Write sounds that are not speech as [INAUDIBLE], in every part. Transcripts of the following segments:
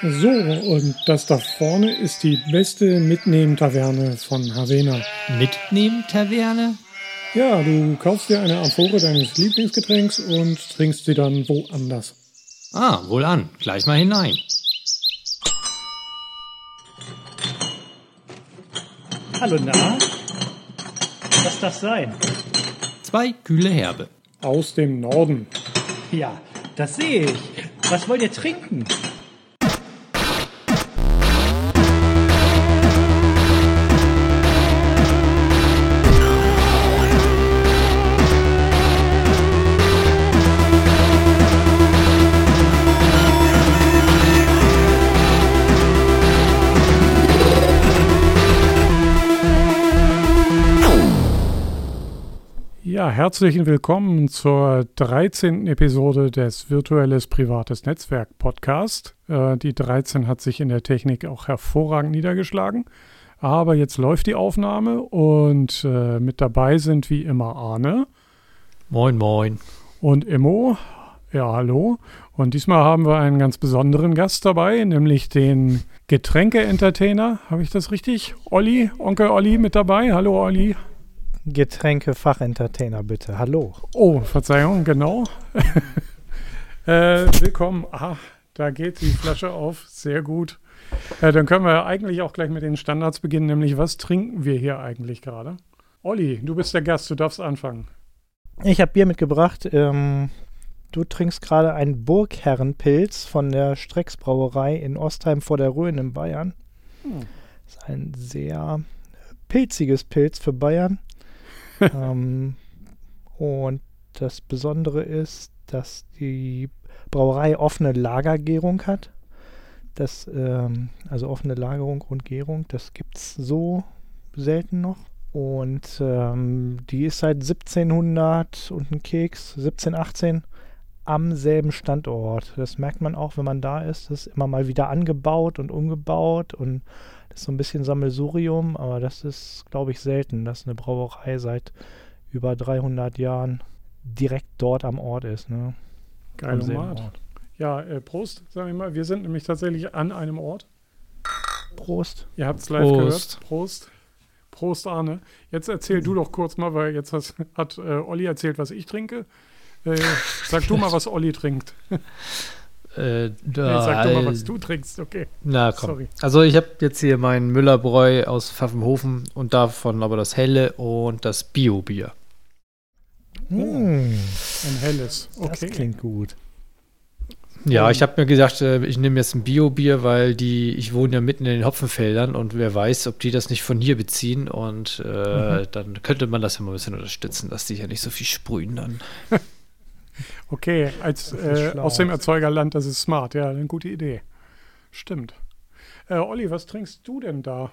So, und das da vorne ist die beste Mitnehmen-Taverne von Havena. Mitnehmen-Taverne? Ja, du kaufst dir eine Amphore deines Lieblingsgetränks und trinkst sie dann woanders. Ah, wohl an. Gleich mal hinein. Hallo, na? Was das sein? Zwei kühle Herbe. Aus dem Norden. Ja, das sehe ich. Was wollt ihr trinken? Ja, herzlich willkommen zur 13. Episode des Virtuelles Privates Netzwerk Podcast. Äh, die 13 hat sich in der Technik auch hervorragend niedergeschlagen. Aber jetzt läuft die Aufnahme und äh, mit dabei sind wie immer Arne. Moin, moin. Und Immo. Ja, hallo. Und diesmal haben wir einen ganz besonderen Gast dabei, nämlich den Getränke-Entertainer. Habe ich das richtig? Olli, Onkel Olli mit dabei. Hallo Olli. Getränke-Fachentertainer, bitte. Hallo. Oh, Verzeihung, genau. [LAUGHS] äh, willkommen. Ah, da geht die Flasche auf. Sehr gut. Äh, dann können wir eigentlich auch gleich mit den Standards beginnen, nämlich was trinken wir hier eigentlich gerade? Olli, du bist der Gast, du darfst anfangen. Ich habe Bier mitgebracht. Ähm, du trinkst gerade einen Burgherrenpilz von der Strecks Brauerei in Ostheim vor der Rhön in Bayern. Hm. Das ist ein sehr pilziges Pilz für Bayern. [LAUGHS] ähm, und das Besondere ist, dass die Brauerei offene Lagergärung hat. Das, ähm, also offene Lagerung und Gärung, das gibt es so selten noch. Und ähm, die ist seit 1700 und ein Keks, 1718, am selben Standort. Das merkt man auch, wenn man da ist. Das ist immer mal wieder angebaut und umgebaut und ist so ein bisschen Sammelsurium, aber das ist, glaube ich, selten, dass eine Brauerei seit über 300 Jahren direkt dort am Ort ist. Ne? Geil, Ort. Ja, äh, Prost, sag ich mal. Wir sind nämlich tatsächlich an einem Ort. Prost. Ihr habt es live Prost. gehört. Prost. Prost, Arne. Jetzt erzähl du doch kurz mal, weil jetzt hast, hat äh, Olli erzählt, was ich trinke. Äh, sag du mal, [LAUGHS] was Olli trinkt. Äh, da, nee, sag doch mal, was du trinkst, okay. Na komm. Sorry. Also ich habe jetzt hier meinen Müllerbräu aus Pfaffenhofen und davon aber das helle und das Bio-Bier. Oh, ein helles, okay. Das klingt gut. Ja, ich habe mir gedacht, äh, ich nehme jetzt ein Bio-Bier, weil die, ich wohne ja mitten in den Hopfenfeldern und wer weiß, ob die das nicht von hier beziehen und äh, mhm. dann könnte man das ja mal ein bisschen unterstützen, dass die ja nicht so viel sprühen dann. [LAUGHS] Okay, als äh, aus dem Erzeugerland, das ist smart, ja, eine gute Idee. Stimmt. Äh, Olli, was trinkst du denn da?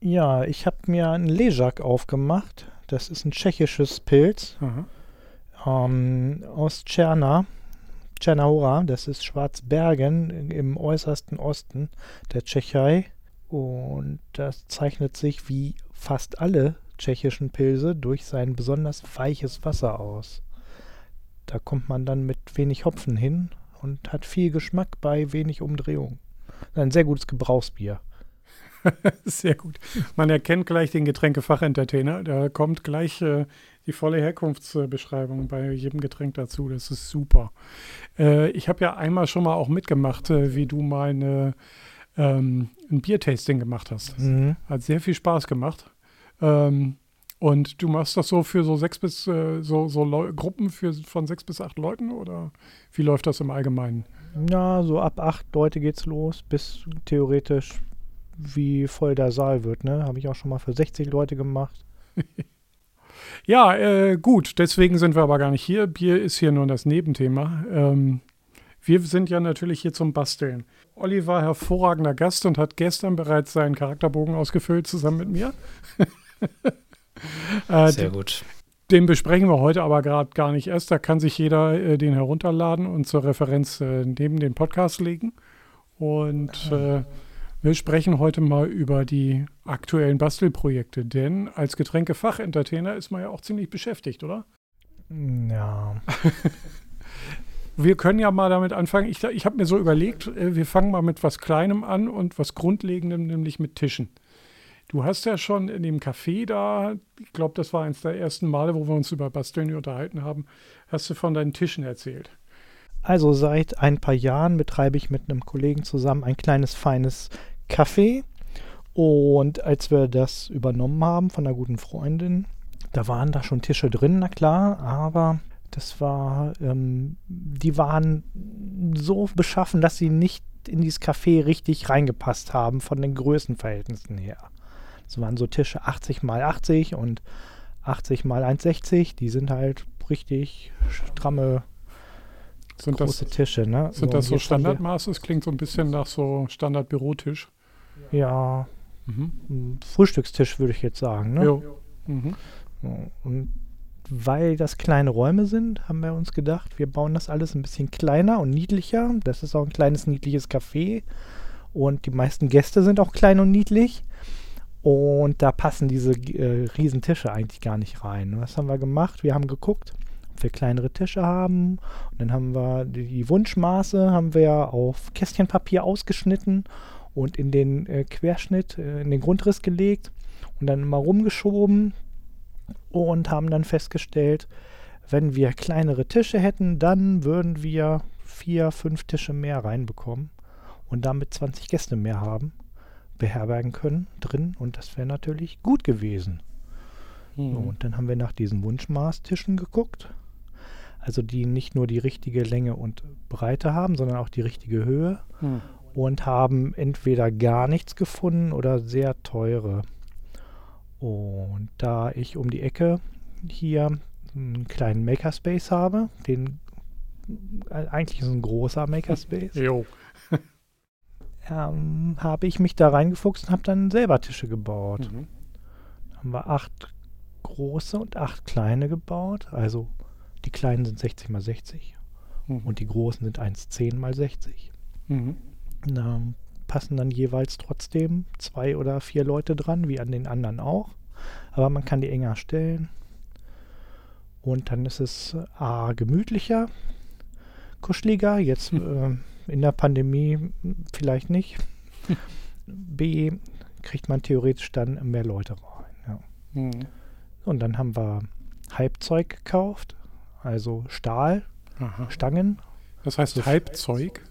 Ja, ich habe mir einen Ležak aufgemacht. Das ist ein tschechisches Pilz ähm, aus Czerna. Czernahora, das ist Schwarzbergen im äußersten Osten der Tschechei. Und das zeichnet sich wie fast alle tschechischen Pilze durch sein besonders weiches Wasser aus. Da kommt man dann mit wenig Hopfen hin und hat viel Geschmack bei wenig Umdrehung. Ein sehr gutes Gebrauchsbier. [LAUGHS] sehr gut. Man erkennt gleich den Getränkefachentertainer. Da kommt gleich äh, die volle Herkunftsbeschreibung bei jedem Getränk dazu. Das ist super. Äh, ich habe ja einmal schon mal auch mitgemacht, äh, wie du mal eine, ähm, ein Biertasting gemacht hast. Mhm. Hat sehr viel Spaß gemacht. Ähm, und du machst das so für so sechs bis äh, so, so Gruppen für, von sechs bis acht Leuten oder wie läuft das im Allgemeinen? Ja, so ab acht Leute geht's los, bis theoretisch wie voll der Saal wird, ne? Habe ich auch schon mal für 60 Leute gemacht. [LAUGHS] ja, äh, gut, deswegen sind wir aber gar nicht hier. Bier ist hier nur das Nebenthema. Ähm, wir sind ja natürlich hier zum Basteln. Olli war hervorragender Gast und hat gestern bereits seinen Charakterbogen ausgefüllt zusammen mit mir. [LAUGHS] äh, Sehr gut. Den besprechen wir heute aber gerade gar nicht erst. Da kann sich jeder äh, den herunterladen und zur Referenz äh, neben den Podcast legen. Und äh, wir sprechen heute mal über die aktuellen Bastelprojekte, denn als Getränkefachentertainer ist man ja auch ziemlich beschäftigt, oder? Ja. [LAUGHS] Wir können ja mal damit anfangen. Ich, ich habe mir so überlegt, äh, wir fangen mal mit was Kleinem an und was Grundlegendem, nämlich mit Tischen. Du hast ja schon in dem Café da, ich glaube, das war eines der ersten Male, wo wir uns über Basteln unterhalten haben, hast du von deinen Tischen erzählt. Also seit ein paar Jahren betreibe ich mit einem Kollegen zusammen ein kleines, feines Café. Und als wir das übernommen haben von einer guten Freundin, da waren da schon Tische drin, na klar, aber das war, ähm, die waren so beschaffen, dass sie nicht in dieses Café richtig reingepasst haben von den Größenverhältnissen her. Das waren so Tische 80 mal 80 und 80 mal 1,60. Die sind halt richtig stramme Sind große das, Tische. Ne? sind das so haben wir- Standardmaße? Es klingt so ein bisschen nach so Standard-Bürotisch. Ja, Mhm. ein Frühstückstisch würde ich jetzt sagen. Ne? Jo. Mhm. So, Und weil das kleine Räume sind, haben wir uns gedacht, wir bauen das alles ein bisschen kleiner und niedlicher. Das ist auch ein kleines, niedliches Café. Und die meisten Gäste sind auch klein und niedlich. Und da passen diese äh, Riesentische eigentlich gar nicht rein. Was haben wir gemacht? Wir haben geguckt, ob wir kleinere Tische haben. Und dann haben wir die, Wunschmaße haben wir auf Kästchenpapier ausgeschnitten und in den äh, Querschnitt, äh, in den Grundriss gelegt und dann mal rumgeschoben und haben dann festgestellt, wenn wir kleinere Tische hätten, dann würden wir vier, fünf Tische mehr reinbekommen und damit 20 Gäste mehr haben, beherbergen können drin und das wäre natürlich gut gewesen. So, Mhm. und dann haben wir nach diesen Wunschmaßtischen geguckt, also die nicht nur die richtige Länge und Breite haben, sondern auch die richtige Höhe Mhm. und haben entweder gar nichts gefunden oder sehr teure. Und da ich um die Ecke hier einen kleinen Makerspace habe, den äh, eigentlich ist ein großer Makerspace, Jo. Ähm, habe ich mich da reingefuchst und habe dann selber Tische gebaut. Mhm. Haben wir acht große und acht kleine gebaut. Also die kleinen sind 60 mal 60 Mhm. und die großen sind 1,10 mal 60. Mhm. Da passen dann jeweils trotzdem zwei oder vier Leute dran, wie an den anderen auch. Aber man kann die enger stellen. Und dann ist es äh, A, gemütlicher, kuscheliger. Jetzt äh, in der Pandemie vielleicht nicht. [LAUGHS] B, kriegt man theoretisch dann mehr Leute rein. Ja. Mhm. Und dann haben wir Halbzeug gekauft, also Stahl, Aha. Stangen Das heißt Halbzeug.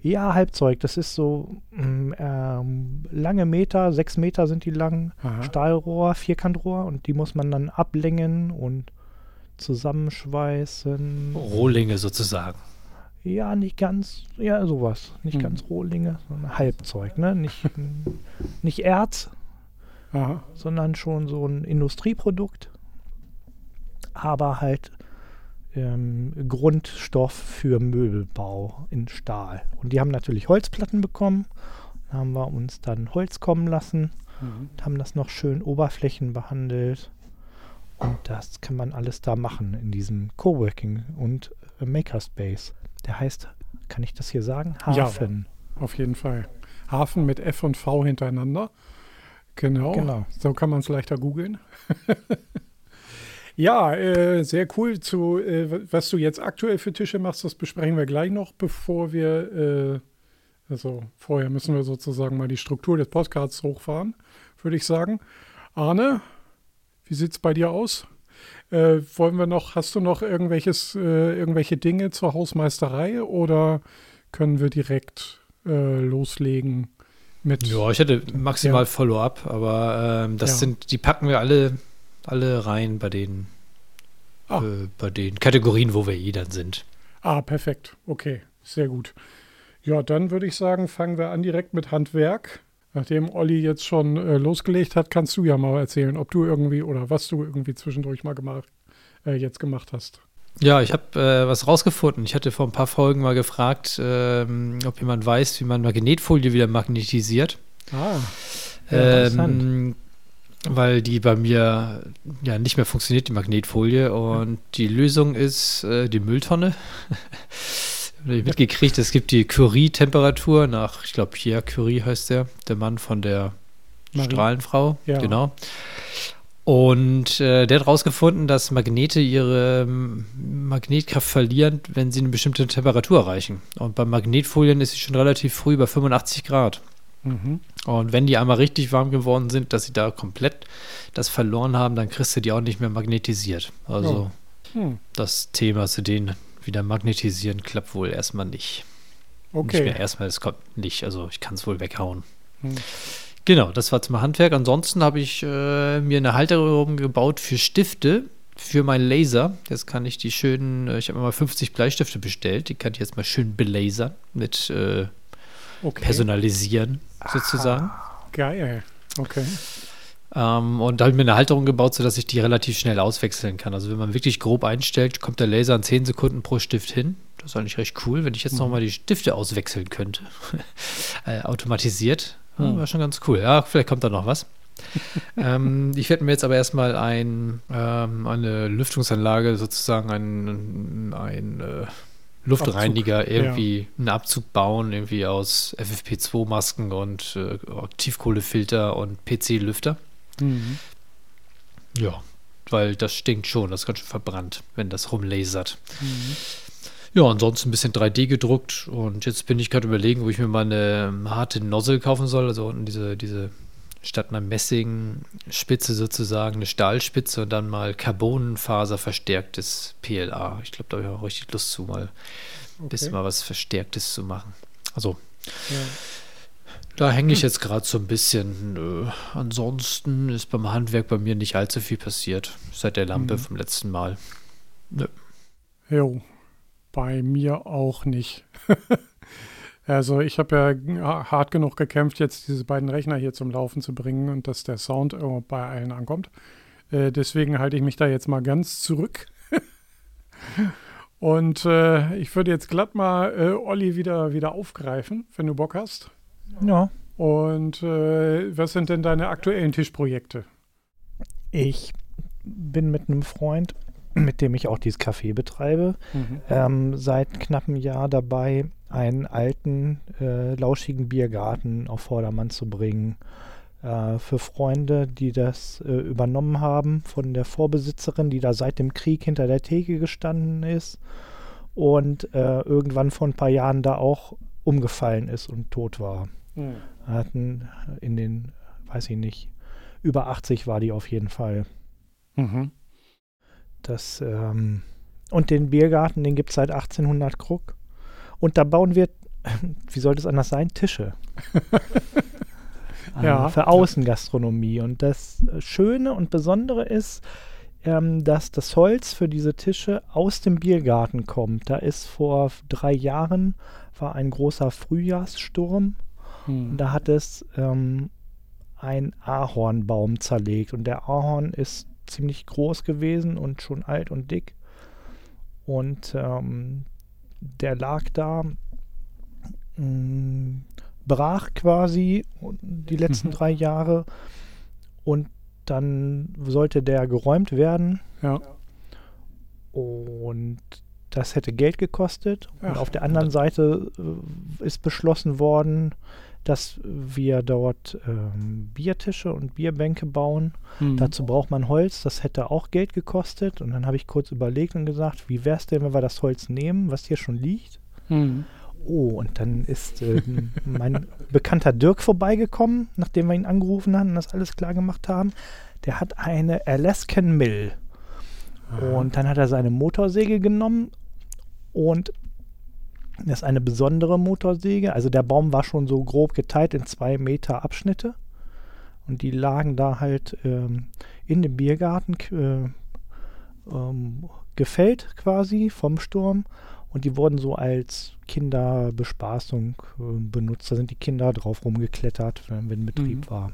Ja, Halbzeug. Das ist so mm, ähm, lange Meter, sechs Meter sind die lang, Aha. Stahlrohr, Vierkantrohr und die muss man dann ablängen und zusammenschweißen. Rohlinge sozusagen. Ja, nicht ganz, ja, sowas. Nicht Mhm. ganz Rohlinge, sondern Halbzeug, ne? Nicht, nicht Erz, Aha. sondern schon so ein Industrieprodukt, aber halt ähm, Grundstoff für Möbelbau in Stahl. Und die haben natürlich Holzplatten bekommen. Da haben wir uns dann Holz kommen lassen Mhm. und haben das noch schön Oberflächen behandelt. Und das kann man alles da machen in diesem Coworking und äh, Makerspace. Der heißt, kann ich das hier sagen? Ja. Hafen. Auf jeden Fall. Hafen mit F und V hintereinander. Genau. Genau. So kann man es leichter googeln. [LAUGHS] ja, äh, sehr cool. Zu, äh, was du jetzt aktuell für Tische machst, das besprechen wir gleich noch, bevor wir, äh, also vorher müssen wir sozusagen mal die Struktur des Podcasts hochfahren, würde ich sagen. Arne, wie sieht es bei dir aus? Äh, wollen wir noch, hast du noch irgendwelches, äh, irgendwelche Dinge zur Hausmeisterei oder können wir direkt äh, loslegen mit. Ja, ich hätte maximal Ja. Follow-up, aber ähm, das Ja. sind, die packen wir alle, alle rein bei den, Ah. äh, bei den Kategorien, wo wir eh dann sind. Ah, perfekt. Okay, sehr gut. Ja, dann würde ich sagen, fangen wir an direkt mit Handwerk. Nachdem Olli jetzt schon äh, losgelegt hat, kannst du ja mal erzählen, ob du irgendwie oder was du irgendwie zwischendurch mal gemacht, äh, jetzt gemacht hast. Ja, ich habe äh, was rausgefunden. Ich hatte vor ein paar Folgen mal gefragt, ähm, ob jemand weiß, wie man Magnetfolie wieder magnetisiert. Ah, Ja, interessant. Ähm, weil die bei mir ja nicht mehr funktioniert, die Magnetfolie. Und die Lösung ist äh, die Mülltonne. [LAUGHS] Mitgekriegt, es gibt die Curie-Temperatur nach, ich glaube, Pierre Curie heißt der, der Mann von der Marie. Strahlenfrau. Ja. Genau. Und äh, der hat herausgefunden, dass Magnete ihre ähm, Magnetkraft verlieren, wenn sie eine bestimmte Temperatur erreichen. Und bei Magnetfolien ist sie schon relativ früh bei 85 Grad. Mhm. Und wenn die einmal richtig warm geworden sind, dass sie da komplett das verloren haben, dann kriegst du die auch nicht mehr magnetisiert. Also Hm. das Thema zu denen wieder magnetisieren klappt wohl erstmal nicht. Nicht Okay. mehr erstmal, es kommt nicht. Also ich kann es wohl weghauen. Hm. Genau, das war zum Handwerk. Ansonsten habe ich äh, mir eine Halterung gebaut für Stifte, für meinen Laser. Jetzt kann ich die schönen, äh, ich habe mal 50 Bleistifte bestellt. Die kann ich jetzt mal schön belasern mit äh, Okay. personalisieren sozusagen. Geil. Okay. Ähm, und da habe ich mir eine Halterung gebaut, sodass ich die relativ schnell auswechseln kann. Also wenn man wirklich grob einstellt, kommt der Laser in 10 Sekunden pro Stift hin. Das ist eigentlich recht cool, wenn ich jetzt nochmal die Stifte auswechseln könnte. [LAUGHS] äh, automatisiert. Ja, Hm. Wäre schon ganz cool. Ja, vielleicht kommt da noch was. [LAUGHS] ähm, ich werde mir jetzt aber erstmal ein, ähm, eine Lüftungsanlage, sozusagen ein, ein äh, Luftreiniger, Abzug, irgendwie einen Abzug bauen, irgendwie aus FFP2-Masken und äh, Tiefkohlefilter und PC-Lüfter. Mhm. Ja, weil das stinkt schon, das ist ganz schön verbrannt, wenn das rumlasert. Mhm. Ja, ansonsten ein bisschen 3D gedruckt und jetzt bin ich gerade überlegen, wo ich mir mal eine ähm, harte Nozzle kaufen soll. Also unten diese, diese statt einer Messingspitze sozusagen eine Stahlspitze und dann mal Carbonfaser verstärktes PLA. Ich glaube, da habe ich auch richtig Lust zu, mal ein bisschen mal was Verstärktes zu machen. Also Ja. Da hänge ich jetzt gerade so ein bisschen. Nö. Ansonsten ist beim Handwerk bei mir nicht allzu viel passiert seit der Lampe Mhm. vom letzten Mal. Jo, bei mir auch nicht. [LAUGHS] also ich habe ja hart genug gekämpft, jetzt diese beiden Rechner hier zum Laufen zu bringen und dass der Sound bei allen ankommt. Äh, deswegen halte ich mich da jetzt mal ganz zurück. [LAUGHS] und äh, ich würde jetzt glatt mal äh, Olli wieder, wieder aufgreifen, wenn du Bock hast. Ja. Und äh, was sind denn deine aktuellen Tischprojekte? Ich bin mit einem Freund, mit dem ich auch dieses Café betreibe, Mhm. ähm, seit knapp einem Jahr dabei, einen alten, äh, lauschigen Biergarten auf Vordermann zu bringen. Äh, für Freunde, die das äh, übernommen haben von der Vorbesitzerin, die da seit dem Krieg hinter der Theke gestanden ist und äh, irgendwann vor ein paar Jahren da auch umgefallen ist und tot war. Mhm. Hatten in den, weiß ich nicht, über 80 war die auf jeden Fall. Mhm. Das, ähm, und den Biergarten, den gibt es seit 1800 Krug. Und da bauen wir, [LAUGHS] wie sollte es anders sein, Tische. [LAUGHS] Äh, Ja. Für Außengastronomie. Und das Schöne und Besondere ist, ähm, dass das Holz für diese Tische aus dem Biergarten kommt. Da ist vor drei Jahren war ein großer Frühjahrssturm Mhm. da hat es ähm, ein Ahornbaum zerlegt. Und der Ahorn ist ziemlich groß gewesen und schon alt und dick. Und ähm, der lag da, mh, brach quasi die letzten Mhm. drei Jahre. Und dann sollte der geräumt werden. Ja. Und das hätte Geld gekostet. Und Ach. auf der anderen Seite äh, ist beschlossen worden, dass wir dort ähm, Biertische und Bierbänke bauen. Mhm. Dazu braucht man Holz, das hätte auch Geld gekostet. Und dann habe ich kurz überlegt und gesagt, wie wäre es denn, wenn wir das Holz nehmen, was hier schon liegt? Mhm. Oh, und dann ist ähm, mein bekannter Dirk vorbeigekommen, nachdem wir ihn angerufen haben und das alles klar gemacht haben. Der hat eine Alaskan Mill. Und dann hat er seine Motorsäge genommen und das ist eine besondere Motorsäge. Also der Baum war schon so grob geteilt in zwei Meter Abschnitte. Und die lagen da halt ähm, in dem Biergarten äh, ähm, gefällt quasi vom Sturm. Und die wurden so als Kinderbespaßung äh, benutzt. Da sind die Kinder drauf rumgeklettert, wenn, wenn Betrieb Mhm. war.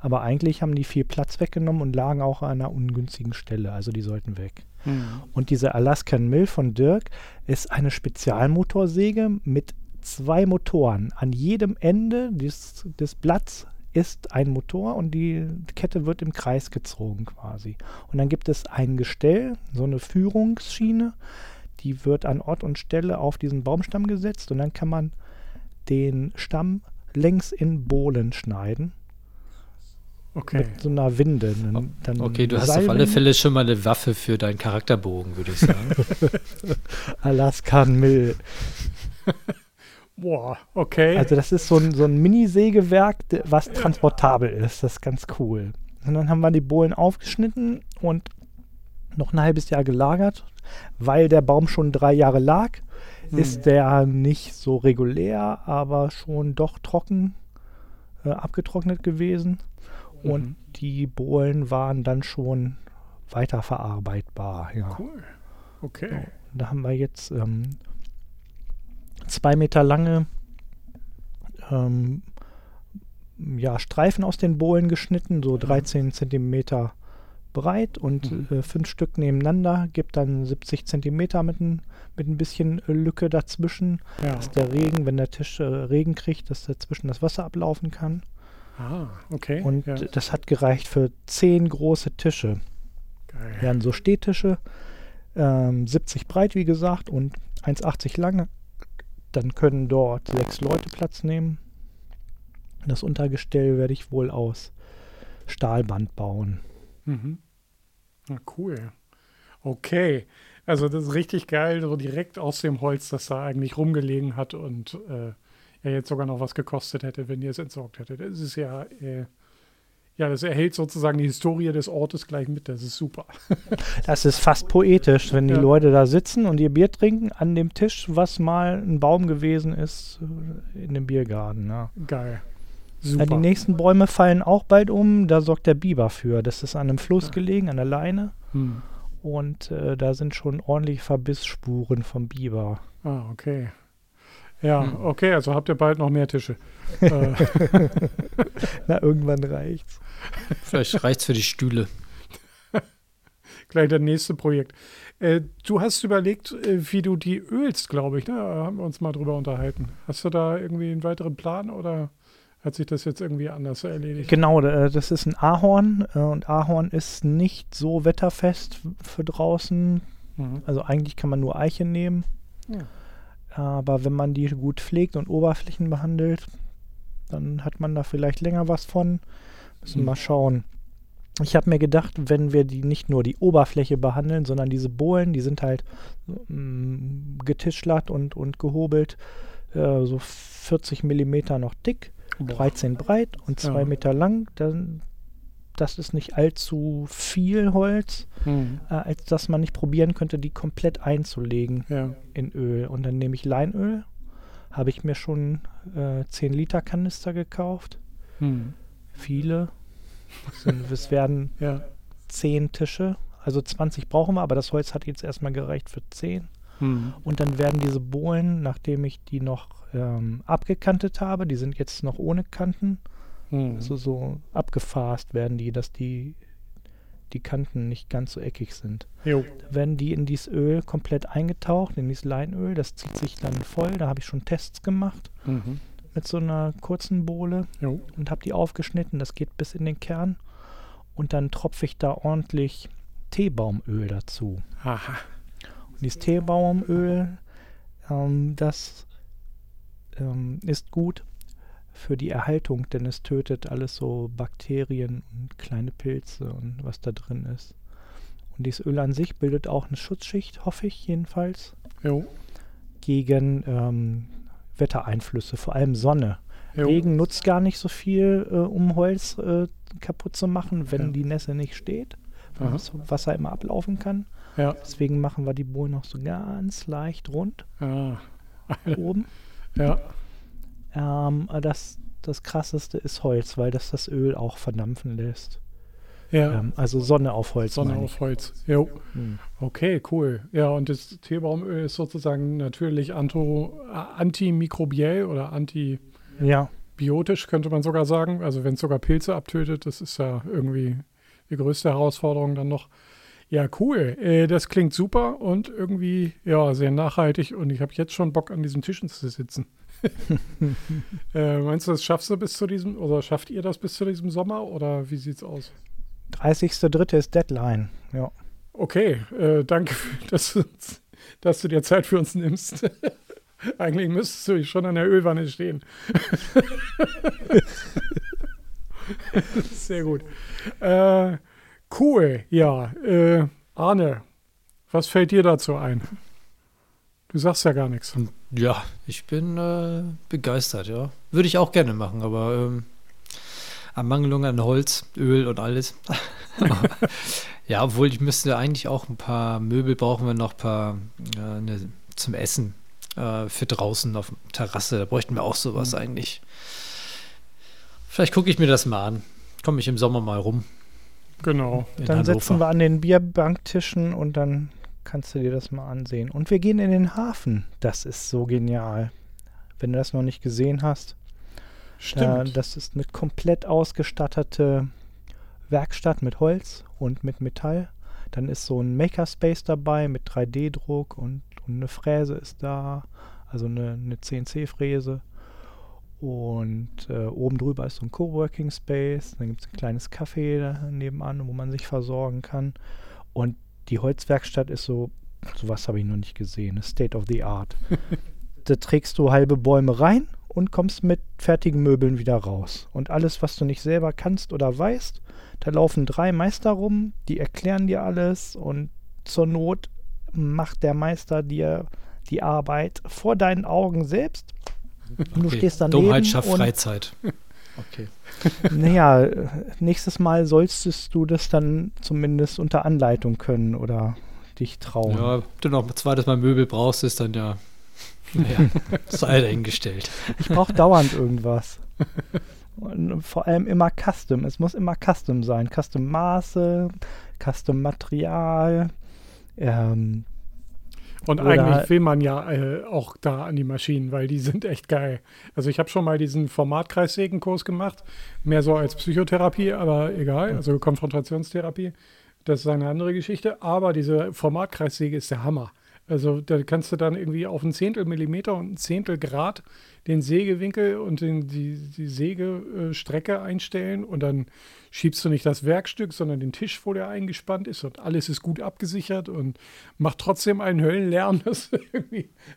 Aber eigentlich haben die viel Platz weggenommen und lagen auch an einer ungünstigen Stelle. Also die sollten weg. Mhm. Und diese Alaskan Mill von Dirk ist eine Spezialmotorsäge mit zwei Motoren. An jedem Ende des, des Blatts ist ein Motor und die Kette wird im Kreis gezogen quasi. Und dann gibt es ein Gestell, so eine Führungsschiene, die wird an Ort und Stelle auf diesen Baumstamm gesetzt und dann kann man den Stamm längs in Bohlen schneiden. Okay. Mit so einer Winde. Dann, Okay, du hast auf alle Fälle schon mal eine Waffe für deinen Charakterbogen, würde ich sagen. [LAUGHS] Alaskan Mill. Boah, okay. Also das ist so ein, so ein Mini-Sägewerk, was transportabel ist. Das ist ganz cool. Und dann haben wir die Bohlen aufgeschnitten und noch ein halbes Jahr gelagert. Weil der Baum schon drei Jahre lag, Hm. ist der nicht so regulär, aber schon doch trocken, äh, abgetrocknet gewesen. Und Mhm. die Bohlen waren dann schon weiterverarbeitbar. Ja. Cool. Okay. Da haben wir jetzt ähm, zwei Meter lange ähm, ja, Streifen aus den Bohlen geschnitten, so 13 Zentimeter breit und Mhm. äh, fünf Stück nebeneinander, gibt dann 70 Zentimeter mit ein, mit ein bisschen äh, Lücke dazwischen, Ja. dass der Regen, wenn der Tisch äh, Regen kriegt, dass dazwischen das Wasser ablaufen kann. Ah, okay. Und ja. das hat gereicht für zehn große Tische. Geil. werden so Stehtische, ähm, 70 breit, wie gesagt, und 1,80 lang. Dann können dort sechs Leute Platz nehmen. Das Untergestell werde ich wohl aus Stahlband bauen. Mhm. Na, cool. Okay. Also das ist richtig geil, so direkt aus dem Holz, das da eigentlich rumgelegen hat und äh, ja jetzt sogar noch was gekostet hätte, wenn ihr es entsorgt hättet. Das ist ja, äh, ja, das erhält sozusagen die Historie des Ortes gleich mit. Das ist super. [LAUGHS] Das ist fast poetisch, wenn die Ja. Leute da sitzen und ihr Bier trinken an dem Tisch, was mal ein Baum gewesen ist äh, in dem Biergarten. Ja. Geil. Ja, Super. die nächsten Bäume fallen auch bald um. Da sorgt der Biber für. Das ist an einem Fluss Ah. gelegen, an der Leine. Hm. Und äh, da sind schon ordentlich Verbissspuren vom Biber. Ah, okay. Ja, Hm. okay, also habt ihr bald noch mehr Tische. [LAUGHS] äh, [LAUGHS] Na, irgendwann reicht's. Vielleicht reicht's für die Stühle. [LAUGHS] gleich das nächste Projekt. Äh, du hast überlegt, äh, wie du die ölst, glaube ich. Ne? Da haben wir uns mal drüber unterhalten. Hast du da irgendwie einen weiteren Plan oder hat sich das jetzt irgendwie anders erledigt? Genau, äh, das ist ein Ahorn äh, und Ahorn ist nicht so wetterfest für draußen. Mhm. Also eigentlich kann man nur Eiche nehmen. Ja. Aber wenn man die gut pflegt und Oberflächen behandelt, dann hat man da vielleicht länger was von. Müssen wir Mhm. mal schauen. Ich habe mir gedacht, wenn wir die nicht nur die Oberfläche behandeln, sondern diese Bohlen, die sind halt mm, getischlert und, und gehobelt, äh, so 40 Millimeter noch dick. 13 breit und 2 Ja. Meter lang. Dann, das ist nicht allzu viel Holz, Mhm. äh, als dass man nicht probieren könnte, die komplett einzulegen Ja. in Öl. Und dann nehme ich Leinöl. Habe ich mir schon äh, 10 Liter Kanister gekauft. Mhm. Viele. [LAUGHS] Es werden Ja. 10 Tische. Also 20 brauchen wir, aber das Holz hat jetzt erstmal gereicht für 10. Mhm. Und dann werden diese Bohlen, nachdem ich die noch ähm, abgekantet habe, die sind jetzt noch ohne Kanten, Mhm. also so abgefasst werden die, dass die, die Kanten nicht ganz so eckig sind. Jo. Werden die in dieses Öl komplett eingetaucht, in dieses Leinöl. Das zieht sich dann voll. Da habe ich schon Tests gemacht Mhm. mit so einer kurzen Bohle Jo. und habe die aufgeschnitten. Das geht bis in den Kern. Und dann tropfe ich da ordentlich Teebaumöl dazu. Aha. Dieses Teebaumöl, ähm, das ähm, ist gut für die Erhaltung, denn es tötet alles so Bakterien und kleine Pilze und was da drin ist. Und dieses Öl an sich bildet auch eine Schutzschicht, hoffe ich jedenfalls, Jo. gegen ähm, Wettereinflüsse, vor allem Sonne. Jo. Regen nutzt gar nicht so viel, äh, um Holz äh, kaputt zu machen, wenn Ja. die Nässe nicht steht, wenn Aha. das Wasser immer ablaufen kann. Ja. Deswegen machen wir die Bohlen noch so ganz leicht rund Ah. [LAUGHS] oben. Ja. Ähm, äh, das, das krasseste ist Holz, weil das das Öl auch verdampfen lässt. Ja. Ähm, also Sonne auf Holz. Sonne auf Holz. Jo. Hm. Okay, cool. Ja, und das Teebaumöl ist sozusagen natürlich anto, äh, antimikrobiell oder antibiotisch, Ja, könnte man sogar sagen. Also wenn es sogar Pilze abtötet, das ist ja irgendwie die größte Herausforderung dann noch. Ja, cool. Äh, das klingt super und irgendwie ja sehr nachhaltig und ich habe jetzt schon Bock an diesen Tischen zu sitzen. [LAUGHS] äh, meinst du, das schaffst du bis zu diesem oder schafft ihr das bis zu diesem Sommer oder wie sieht's aus? 30.03. ist Deadline. Ja. Okay, äh, danke, [LAUGHS] dass du, dass du dir Zeit für uns nimmst. [LAUGHS] Eigentlich müsstest du schon an der Ölwanne stehen. Sehr gut. Äh, cool, ja. Äh, Arne, was fällt dir dazu ein? Du sagst ja gar nichts. Ja, ich bin äh, begeistert, ja. Würde ich auch gerne machen, aber ähm, Ermangelung an Holz, Öl und alles. [LAUGHS] ja, obwohl ich müsste eigentlich auch ein paar Möbel brauchen wir noch ein paar äh, ne, zum Essen äh, für draußen auf der Terrasse. Da bräuchten wir auch sowas mhm. eigentlich. Vielleicht gucke ich mir das mal an. Komme ich im Sommer mal rum. Genau. Dann Hannover. setzen wir an den Bierbanktischen und dann kannst du dir das mal ansehen. Und wir gehen in den Hafen. Das ist so genial. Wenn du das noch nicht gesehen hast. Stimmt. Äh, das ist eine komplett ausgestattete Werkstatt mit Holz und mit Metall. Dann ist so ein Makerspace dabei mit 3D-Druck und, und, eine Fräse ist da. Also eine, eine CNC-Fräse. Und äh, oben drüber ist so ein Coworking Space. Dann gibt es ein kleines Café nebenan, wo man sich versorgen kann. Und die Holzwerkstatt ist so, sowas habe ich noch nicht gesehen, State of the Art. [LAUGHS] da trägst du halbe Bäume rein und kommst mit fertigen Möbeln wieder raus. Und alles, was du nicht selber kannst oder weißt, da laufen drei Meister rum, die erklären dir alles und zur Not macht der Meister dir die Arbeit vor deinen Augen selbst. Und du stehst daneben. Dummheit schafft Freizeit. [LAUGHS] Okay. [LAUGHS] Naja, nächstes Mal solltest du das dann zumindest unter Anleitung können oder dich trauen. Ja, ob du noch ein zweites Mal Möbel brauchst, ist dann ja, ja [LAUGHS] sei dahingestellt. Ich brauche dauernd irgendwas. Und vor allem immer Custom. Es muss immer Custom sein. Custom Maße, Custom Material, ähm, und Oder eigentlich will man ja äh, auch da an die Maschinen, weil die sind echt geil. Also ich habe schon mal diesen Formatkreissägenkurs gemacht, mehr so als Psychotherapie, aber egal, also Konfrontationstherapie. Das ist eine andere Geschichte, aber diese Formatkreissäge ist der Hammer. Also da kannst du dann irgendwie auf ein Zehntel Millimeter und ein Zehntel Grad den Sägewinkel und den, die, die Sägestrecke einstellen und dann schiebst du nicht das Werkstück, sondern den Tisch, wo der eingespannt ist und alles ist gut abgesichert und macht trotzdem einen Höllenlärm, [LAUGHS] dass du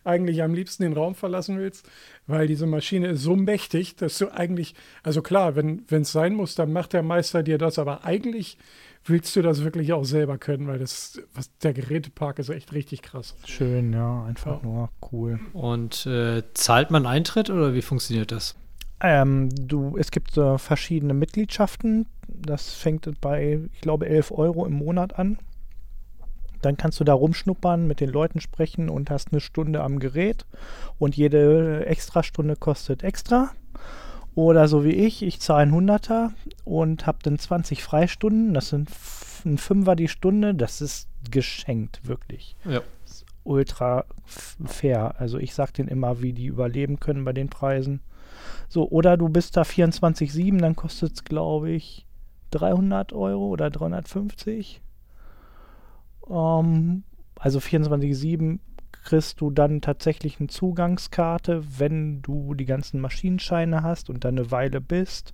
eigentlich am liebsten den Raum verlassen willst, weil diese Maschine ist so mächtig, dass du eigentlich, also klar, wenn es sein muss, dann macht der Meister dir das, aber eigentlich willst du das wirklich auch selber können, weil das, was, der Gerätepark ist echt richtig krass. Schön, ja, einfach ja. nur cool. Und äh, zahlt man Eintritt oder wie funktioniert das? Ähm, du, es gibt äh, verschiedene Mitgliedschaften. Das fängt bei, ich glaube, 11 Euro im Monat an. Dann kannst du da rumschnuppern, mit den Leuten sprechen und hast eine Stunde am Gerät. Und jede Extrastunde kostet extra. Oder so wie ich, ich zahle ein Hunderter und habe dann 20 Freistunden. Das sind ein Fünfer die Stunde. Das ist geschenkt, wirklich. Ja. ultra fair. Also ich sage denen immer, wie die überleben können bei den Preisen. So, oder du bist da 24-7, dann kostet es, glaube ich, 300 Euro oder 350. Ähm, also 24-7 kriegst du dann tatsächlich eine Zugangskarte, wenn du die ganzen Maschinenscheine hast und dann eine Weile bist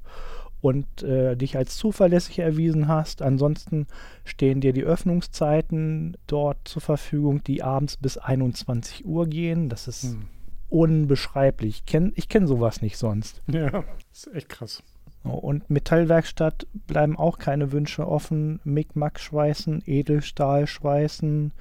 und äh, dich als zuverlässig erwiesen hast. Ansonsten stehen dir die Öffnungszeiten dort zur Verfügung, die abends bis 21 Uhr gehen. Das ist hm. unbeschreiblich. Ich kenne kenn sowas nicht sonst. Ja, ist echt krass. Und Metallwerkstatt bleiben auch keine Wünsche offen. Mick-Mack schweißen, Edelstahl schweißen,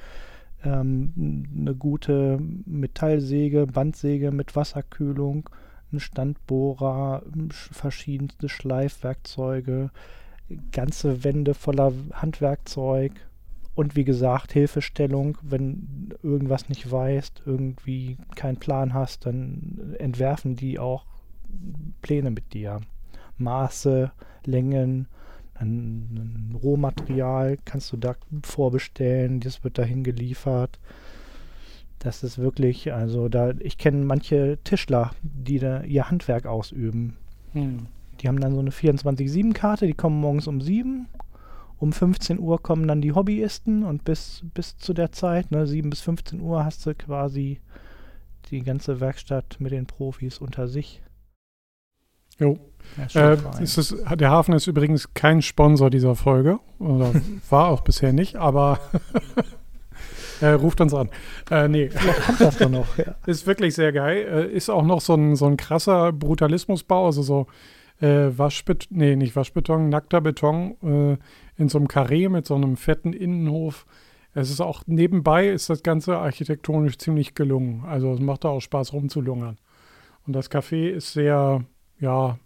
ähm, eine gute Metallsäge, Bandsäge mit Wasserkühlung, ein Standbohrer, verschiedenste Schleifwerkzeuge, ganze Wände voller Handwerkzeug und wie gesagt Hilfestellung, wenn irgendwas nicht weißt, irgendwie keinen Plan hast, dann entwerfen die auch Pläne mit dir. Maße, Längen, ein, ein Rohmaterial kannst du da vorbestellen, das wird dahin geliefert. Das ist wirklich, also da, ich kenne manche Tischler, die da ihr Handwerk ausüben. Hm. Die haben dann so eine 24-7-Karte, die kommen morgens um 7. Um 15 Uhr kommen dann die Hobbyisten und bis, bis zu der Zeit, ne, 7 bis 15 Uhr, hast du quasi die ganze Werkstatt mit den Profis unter sich. Jo. Ja, äh, es, der Hafen ist übrigens kein Sponsor dieser Folge. Oder [LAUGHS] war auch bisher nicht, aber äh, [LAUGHS] ruft uns an. Äh, nee. Vielleicht kommt das doch noch. Ja. [LAUGHS] Ist wirklich sehr geil. Äh, ist auch noch so ein, so ein krasser Brutalismusbau, also so äh, Waschbeton, nee, nicht Waschbeton, nackter Beton äh, in so einem Karree mit so einem fetten Innenhof. Es ist auch nebenbei ist das Ganze architektonisch ziemlich gelungen. Also es macht da auch Spaß rumzulungern. Und das Café ist sehr, ja,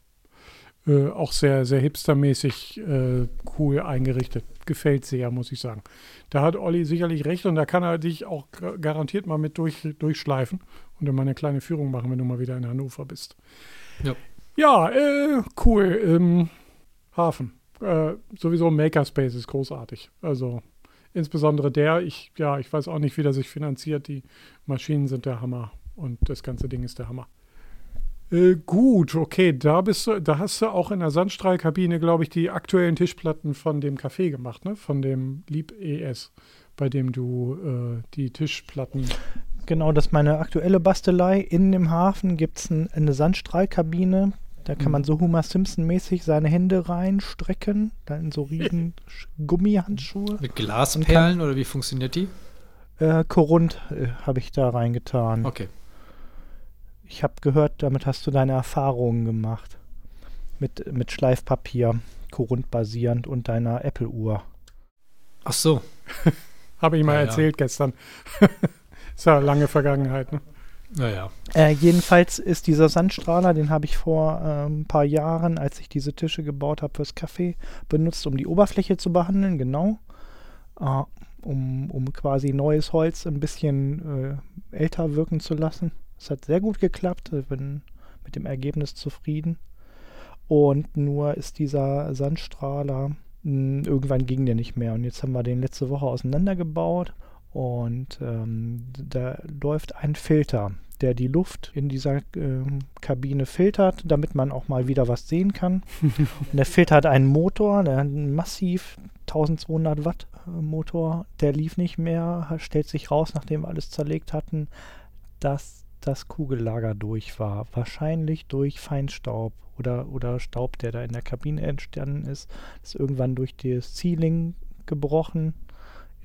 äh, auch sehr, sehr hipstermäßig äh, cool eingerichtet. Gefällt sehr, muss ich sagen. Da hat Olli sicherlich recht und da kann er dich auch garantiert mal mit durch, durchschleifen und dann mal eine kleine Führung machen, wenn du mal wieder in Hannover bist. Ja, ja äh, cool. Ähm, Hafen. Äh, sowieso Makerspace ist großartig. Also insbesondere der, ich, ja, ich weiß auch nicht, wie der sich finanziert. Die Maschinen sind der Hammer und das ganze Ding ist der Hammer. Äh, gut, okay, da bist du, da hast du auch in der Sandstrahlkabine, glaube ich, die aktuellen Tischplatten von dem Café gemacht, ne? Von dem Lieb ES, bei dem du äh, die Tischplatten. Genau, das ist meine aktuelle Bastelei. In dem Hafen gibt es ein, eine Sandstrahlkabine. Da kann Mhm. man so Homer Simpson-mäßig seine Hände reinstrecken, dann in so riesen Sch- [LAUGHS] Gummihandschuhe. mit Glasperlen oder wie funktioniert die? Äh, Korund äh, habe ich da reingetan. Okay. Ich habe gehört, damit hast du deine Erfahrungen gemacht. Mit, mit Schleifpapier, Korund basierend und deiner Apple-Uhr. Ach so. [LAUGHS] Habe ich mal Ja, ja. erzählt gestern. [LAUGHS] ist ja lange Vergangenheit, ne? Naja. Äh, jedenfalls ist dieser Sandstrahler, den habe ich vor äh, ein paar Jahren, als ich diese Tische gebaut habe fürs Café, benutzt, um die Oberfläche zu behandeln, genau. Äh, um, um quasi neues Holz ein bisschen äh, älter wirken zu lassen. Es hat sehr gut geklappt, ich bin mit dem Ergebnis zufrieden. Und nur ist dieser Sandstrahler, mh, irgendwann ging der nicht mehr. Und jetzt haben wir den letzte Woche auseinandergebaut und ähm, da läuft ein Filter, der die Luft in dieser ähm, Kabine filtert, damit man auch mal wieder was sehen kann. [LAUGHS] und der Filter hat einen Motor, der hat einen massiv 1200 Watt äh, Motor, der lief nicht mehr, stellt sich raus, nachdem wir alles zerlegt hatten, dass das Kugellager durch war. Wahrscheinlich durch Feinstaub oder, oder Staub, der da in der Kabine entstanden ist. Ist irgendwann durch das Ceiling gebrochen,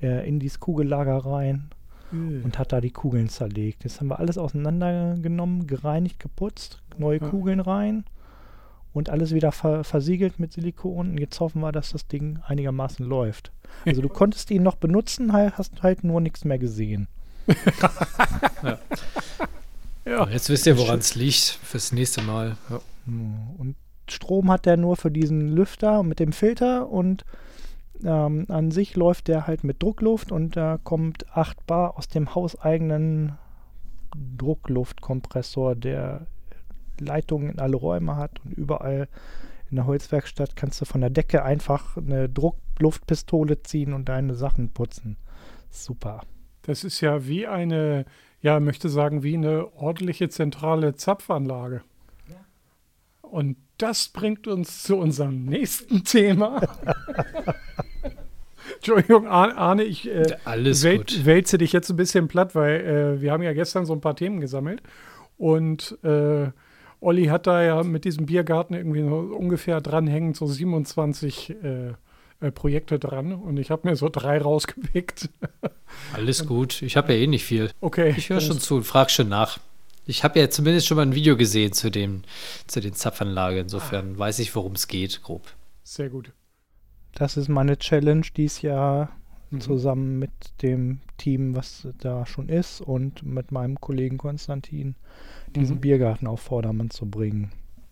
äh, in dieses Kugellager rein und hat da die Kugeln zerlegt. Jetzt haben wir alles auseinandergenommen, gereinigt, geputzt, neue Ja. Kugeln rein und alles wieder ver versiegelt mit Silikon. Und jetzt hoffen wir, dass das Ding einigermaßen läuft. Also du [LAUGHS] konntest ihn noch benutzen, hast halt nur nichts mehr gesehen. [LAUGHS] [LAUGHS] Ja. Jetzt wisst ihr, woran es liegt fürs nächste Mal. Ja. Und Strom hat der nur für diesen Lüfter mit dem Filter und ähm, an sich läuft der halt mit Druckluft und da kommt 8 Bar aus dem hauseigenen Druckluftkompressor, der Leitungen in alle Räume hat und überall in der Holzwerkstatt kannst du von der Decke einfach eine Druckluftpistole ziehen und deine Sachen putzen. Super. Das ist ja wie eine, ja, möchte sagen, wie eine ordentliche zentrale Zapfanlage. Und das bringt uns zu unserem nächsten [LAUGHS] Thema. Entschuldigung, Ar- Arne, ich äh, gut. wälze dich jetzt ein bisschen platt, weil äh, wir haben ja gestern so ein paar Themen gesammelt und äh, Olli hat da ja mit diesem Biergarten irgendwie so ungefähr dranhängend so 27 äh, äh, Projekte dran und ich habe mir so drei [LAUGHS] rausgepickt. Alles gut. Ich habe ja eh nicht viel. Okay. Ich höre schon zu und frage schon nach. Ich habe ja zumindest schon mal ein Video gesehen zu, dem, zu den Zapfanlage. Insofern weiß ich, worum es geht, grob. Sehr gut. Das ist meine Challenge dieses Jahr Mhm. zusammen mit dem Team, was da schon ist und mit meinem Kollegen Konstantin, diesen Mhm. Biergarten auf Vordermann zu bringen.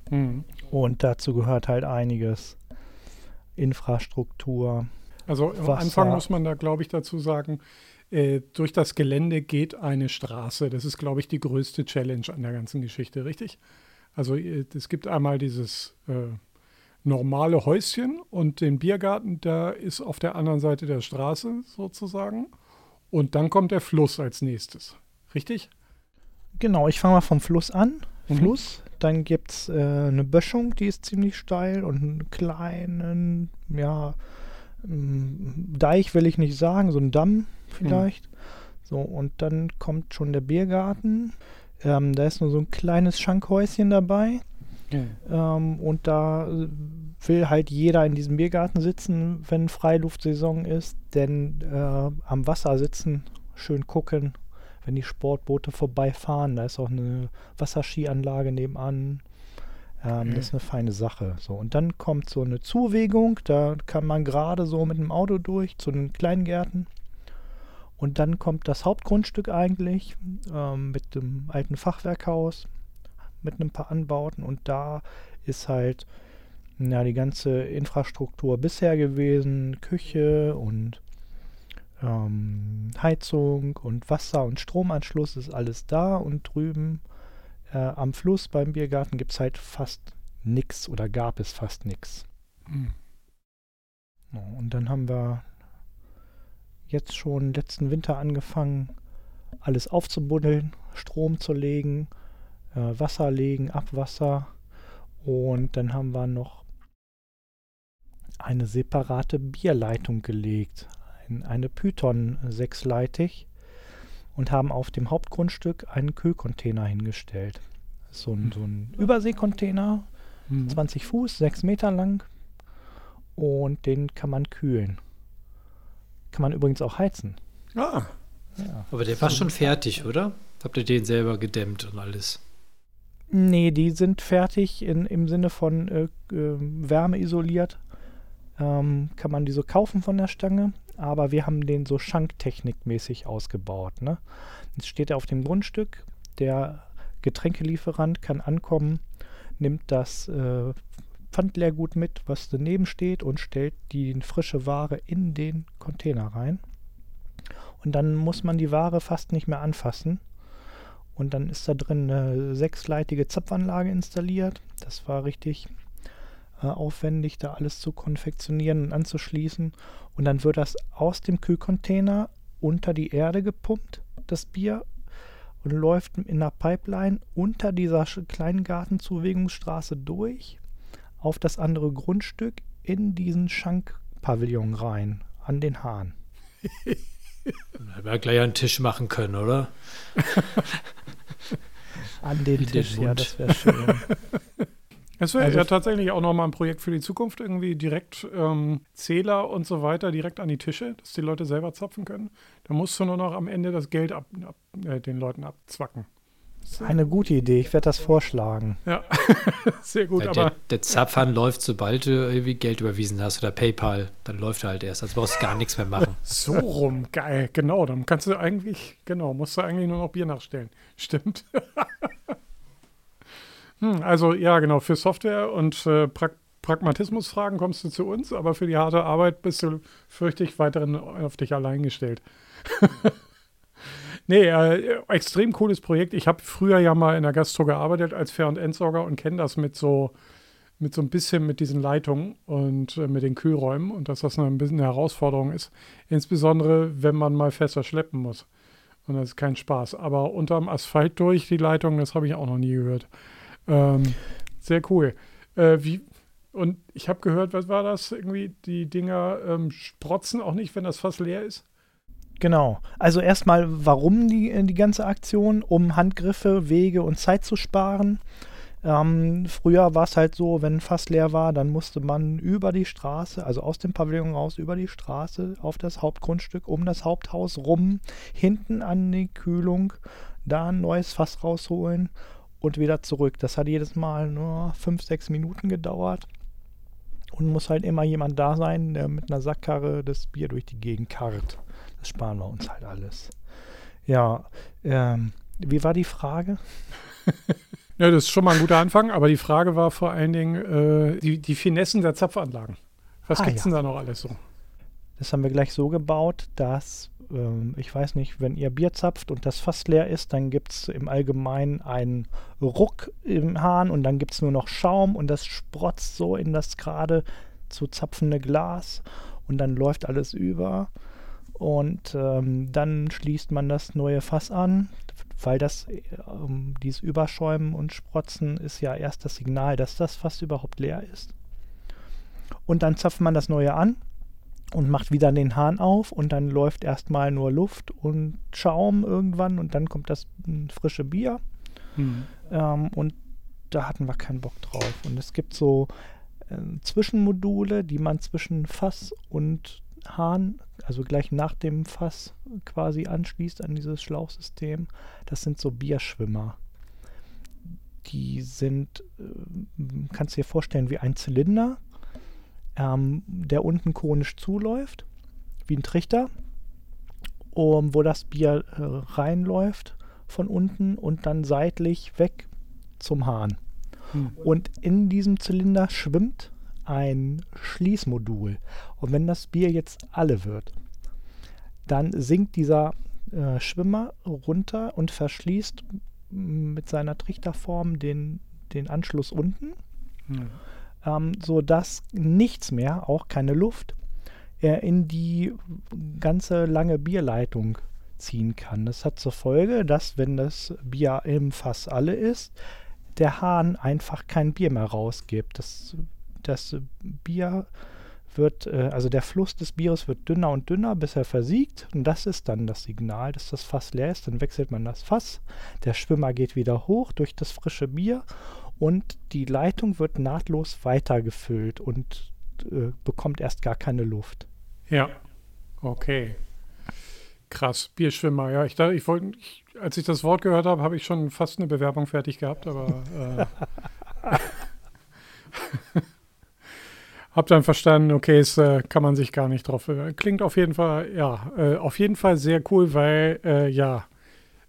Mhm. Und dazu gehört halt einiges. Infrastruktur. Also am Wasser. Anfang muss man da, glaube ich, dazu sagen, äh, durch das Gelände geht eine Straße. Das ist, glaube ich, die größte Challenge an der ganzen Geschichte, richtig? Also äh, es gibt einmal dieses äh, normale Häuschen und den Biergarten, da ist auf der anderen Seite der Straße sozusagen. Und dann kommt der Fluss als nächstes, richtig? Genau, ich fange mal vom Fluss an. Mhm. Fluss, dann gibt es äh, eine Böschung, die ist ziemlich steil und einen kleinen, ja, ähm, Deich will ich nicht sagen, so ein Damm vielleicht. So, und dann kommt schon der Biergarten. Ähm, da ist nur so ein kleines Schankhäuschen dabei. Ähm, und da will halt jeder in diesem Biergarten sitzen, wenn Freiluftsaison ist, denn äh, am Wasser sitzen, schön gucken, wenn die Sportboote vorbeifahren. Da ist auch eine Wasserskianlage nebenan. Ähm, Das ist eine feine Sache. So, und dann kommt so eine Zuwegung, da kann man gerade so mit dem Auto durch zu den Kleingärten. Und dann kommt das Hauptgrundstück eigentlich ähm, mit dem alten Fachwerkhaus, mit ein paar Anbauten. Und da ist halt ja, die ganze Infrastruktur bisher gewesen, Küche und ähm, Heizung und Wasser und Stromanschluss ist alles da. Und drüben äh, am Fluss beim Biergarten gibt es halt fast nichts oder gab es fast nichts. Hm. Ja, und dann haben wir jetzt schon letzten Winter angefangen, alles aufzubuddeln, Strom zu legen, äh, Wasser legen, Abwasser. Und dann haben wir noch eine separate Bierleitung gelegt, ein, eine Python sechsleitig und haben auf dem Hauptgrundstück einen Kühlcontainer hingestellt. So ein, so ein Überseekontainer, Mhm. 20 Fuß, 6 Meter lang und den kann man kühlen. Kann man übrigens auch heizen. Ah, Ja. Aber der war schon fertig, oder? Habt ihr den selber gedämmt und alles? Nee, die sind fertig in, im Sinne von äh, äh, wärmeisoliert. Ähm, kann man die so kaufen von der Stange, aber wir haben den so Schanktechnikmäßig ausgebaut. Ne? Jetzt steht er auf dem Grundstück, der Getränkelieferant kann ankommen, nimmt das äh, Pfandleergut mit, was daneben steht und stellt die frische Ware in den Container rein. Und dann muss man die Ware fast nicht mehr anfassen. Und dann ist da drin eine sechsleitige Zapfanlage installiert. Das war richtig aufwendig, da alles zu konfektionieren und anzuschließen. Und dann wird das aus dem Kühlcontainer unter die Erde gepumpt, das Bier, und läuft in der Pipeline unter dieser kleinen Gartenzuwegungsstraße durch auf das andere Grundstück in diesen Schankpavillon rein, an den Hahn. Hätten wir gleich einen Tisch machen können, oder? [LAUGHS] An den Tisch, ja, das wäre schön. [LAUGHS] Es wäre Also ja tatsächlich auch nochmal ein Projekt für die Zukunft, irgendwie direkt ähm, Zähler und so weiter direkt an die Tische, dass die Leute selber zapfen können. Da musst du nur noch am Ende das Geld ab, ab, äh, den Leuten abzwacken. Eine gute Idee, ich werde das vorschlagen. Ja, [LAUGHS] sehr gut, Ja, aber der, der Zapfhahn läuft, sobald du irgendwie Geld überwiesen hast oder PayPal, dann läuft er halt erst. Also brauchst du gar nichts mehr machen. [LAUGHS] so rum, geil, genau, dann kannst du eigentlich, genau, musst du eigentlich nur noch Bier nachstellen. Stimmt. [LAUGHS] hm, also ja, genau, für Software und äh, pra Pragmatismusfragen kommst du zu uns, aber für die harte Arbeit bist du, fürchte ich, weiterhin auf dich allein gestellt. [LAUGHS] Nee, äh, extrem cooles Projekt. Ich habe früher ja mal in der Gastro gearbeitet als Fair- und Entsorger und kenne das mit so, mit so ein bisschen mit diesen Leitungen und äh, mit den Kühlräumen und dass das ein bisschen eine Herausforderung ist. Insbesondere, wenn man mal fester schleppen muss. Und das ist kein Spaß. Aber unterm Asphalt durch die Leitung, das habe ich auch noch nie gehört. Ähm, sehr cool. Äh, wie, und ich habe gehört, was war das? Irgendwie, die Dinger ähm, sprotzen auch nicht, wenn das Fass leer ist. Genau. Also erstmal, warum die, äh, die ganze Aktion? Um Handgriffe, Wege und Zeit zu sparen. Ähm, früher war es halt so, wenn ein Fass leer war, dann musste man über die Straße, also aus dem Pavillon raus, über die Straße auf das Hauptgrundstück, um das Haupthaus rum, hinten an die Kühlung, da ein neues Fass rausholen und wieder zurück. Das hat jedes Mal nur fünf, sechs Minuten gedauert. Und muss halt immer jemand da sein, der mit einer Sackkarre das Bier durch die Gegend karrt. Das sparen wir uns halt alles. Ja, ähm, wie war die Frage? [LAUGHS] Ja, das ist schon mal ein guter Anfang, aber die Frage war vor allen Dingen äh, die, die Finessen der Zapfanlagen. Was Ah, gibt's ja. denn da noch alles so? Das haben wir gleich so gebaut, dass, ähm, ich weiß nicht, wenn ihr Bier zapft und das Fass leer ist, dann gibt es im Allgemeinen einen Ruck im Hahn und dann gibt es nur noch Schaum und das sprotzt so in das gerade zu zapfende Glas und dann läuft alles über. Und ähm, dann schließt man das neue Fass an, weil das, ähm, dieses Überschäumen und Sprotzen ist ja erst das Signal, dass das Fass überhaupt leer ist. Und dann zapft man das neue an und macht wieder den Hahn auf und dann läuft erstmal nur Luft und Schaum irgendwann und dann kommt das mm, frische Bier. Hm. Ähm, und da hatten wir keinen Bock drauf. Und es gibt so äh, Zwischenmodule, die man zwischen Fass und Hahn, also gleich nach dem Fass quasi anschließt an dieses Schlauchsystem. Das sind so Bierschwimmer. die sind, äh, kannst du dir vorstellen, wie ein Zylinder, ähm, der unten konisch zuläuft, wie ein Trichter, um, wo das Bier äh, reinläuft von unten und dann seitlich weg zum Hahn. Hm. Und in diesem Zylinder schwimmt ein Schließmodul. Und wenn das Bier jetzt alle wird, dann sinkt dieser äh, Schwimmer runter und verschließt mit seiner Trichterform den, den Anschluss unten, Hm. Ähm, sodass nichts mehr, auch keine Luft, äh, in die ganze lange Bierleitung ziehen kann. Das hat zur Folge, dass wenn das Bier im Fass alle ist, der Hahn einfach kein Bier mehr rausgibt. Das, das Bier wird, äh, also der Fluss des Bieres wird dünner und dünner, bis er versiegt. Und das ist dann das Signal, dass das Fass leer ist. Dann wechselt man das Fass. Der Schwimmer geht wieder hoch durch das frische Bier und die Leitung wird nahtlos weitergefüllt und äh, bekommt erst gar keine Luft. Ja. Okay. Krass. Bierschwimmer. Ja, ich dachte, ich wollte, als ich das Wort gehört habe, habe ich schon fast eine Bewerbung fertig gehabt, aber äh, [LAUGHS] hab dann verstanden, okay, es äh, kann man sich gar nicht drauf. Äh, klingt auf jeden Fall, ja, äh, auf jeden Fall sehr cool, weil äh, ja,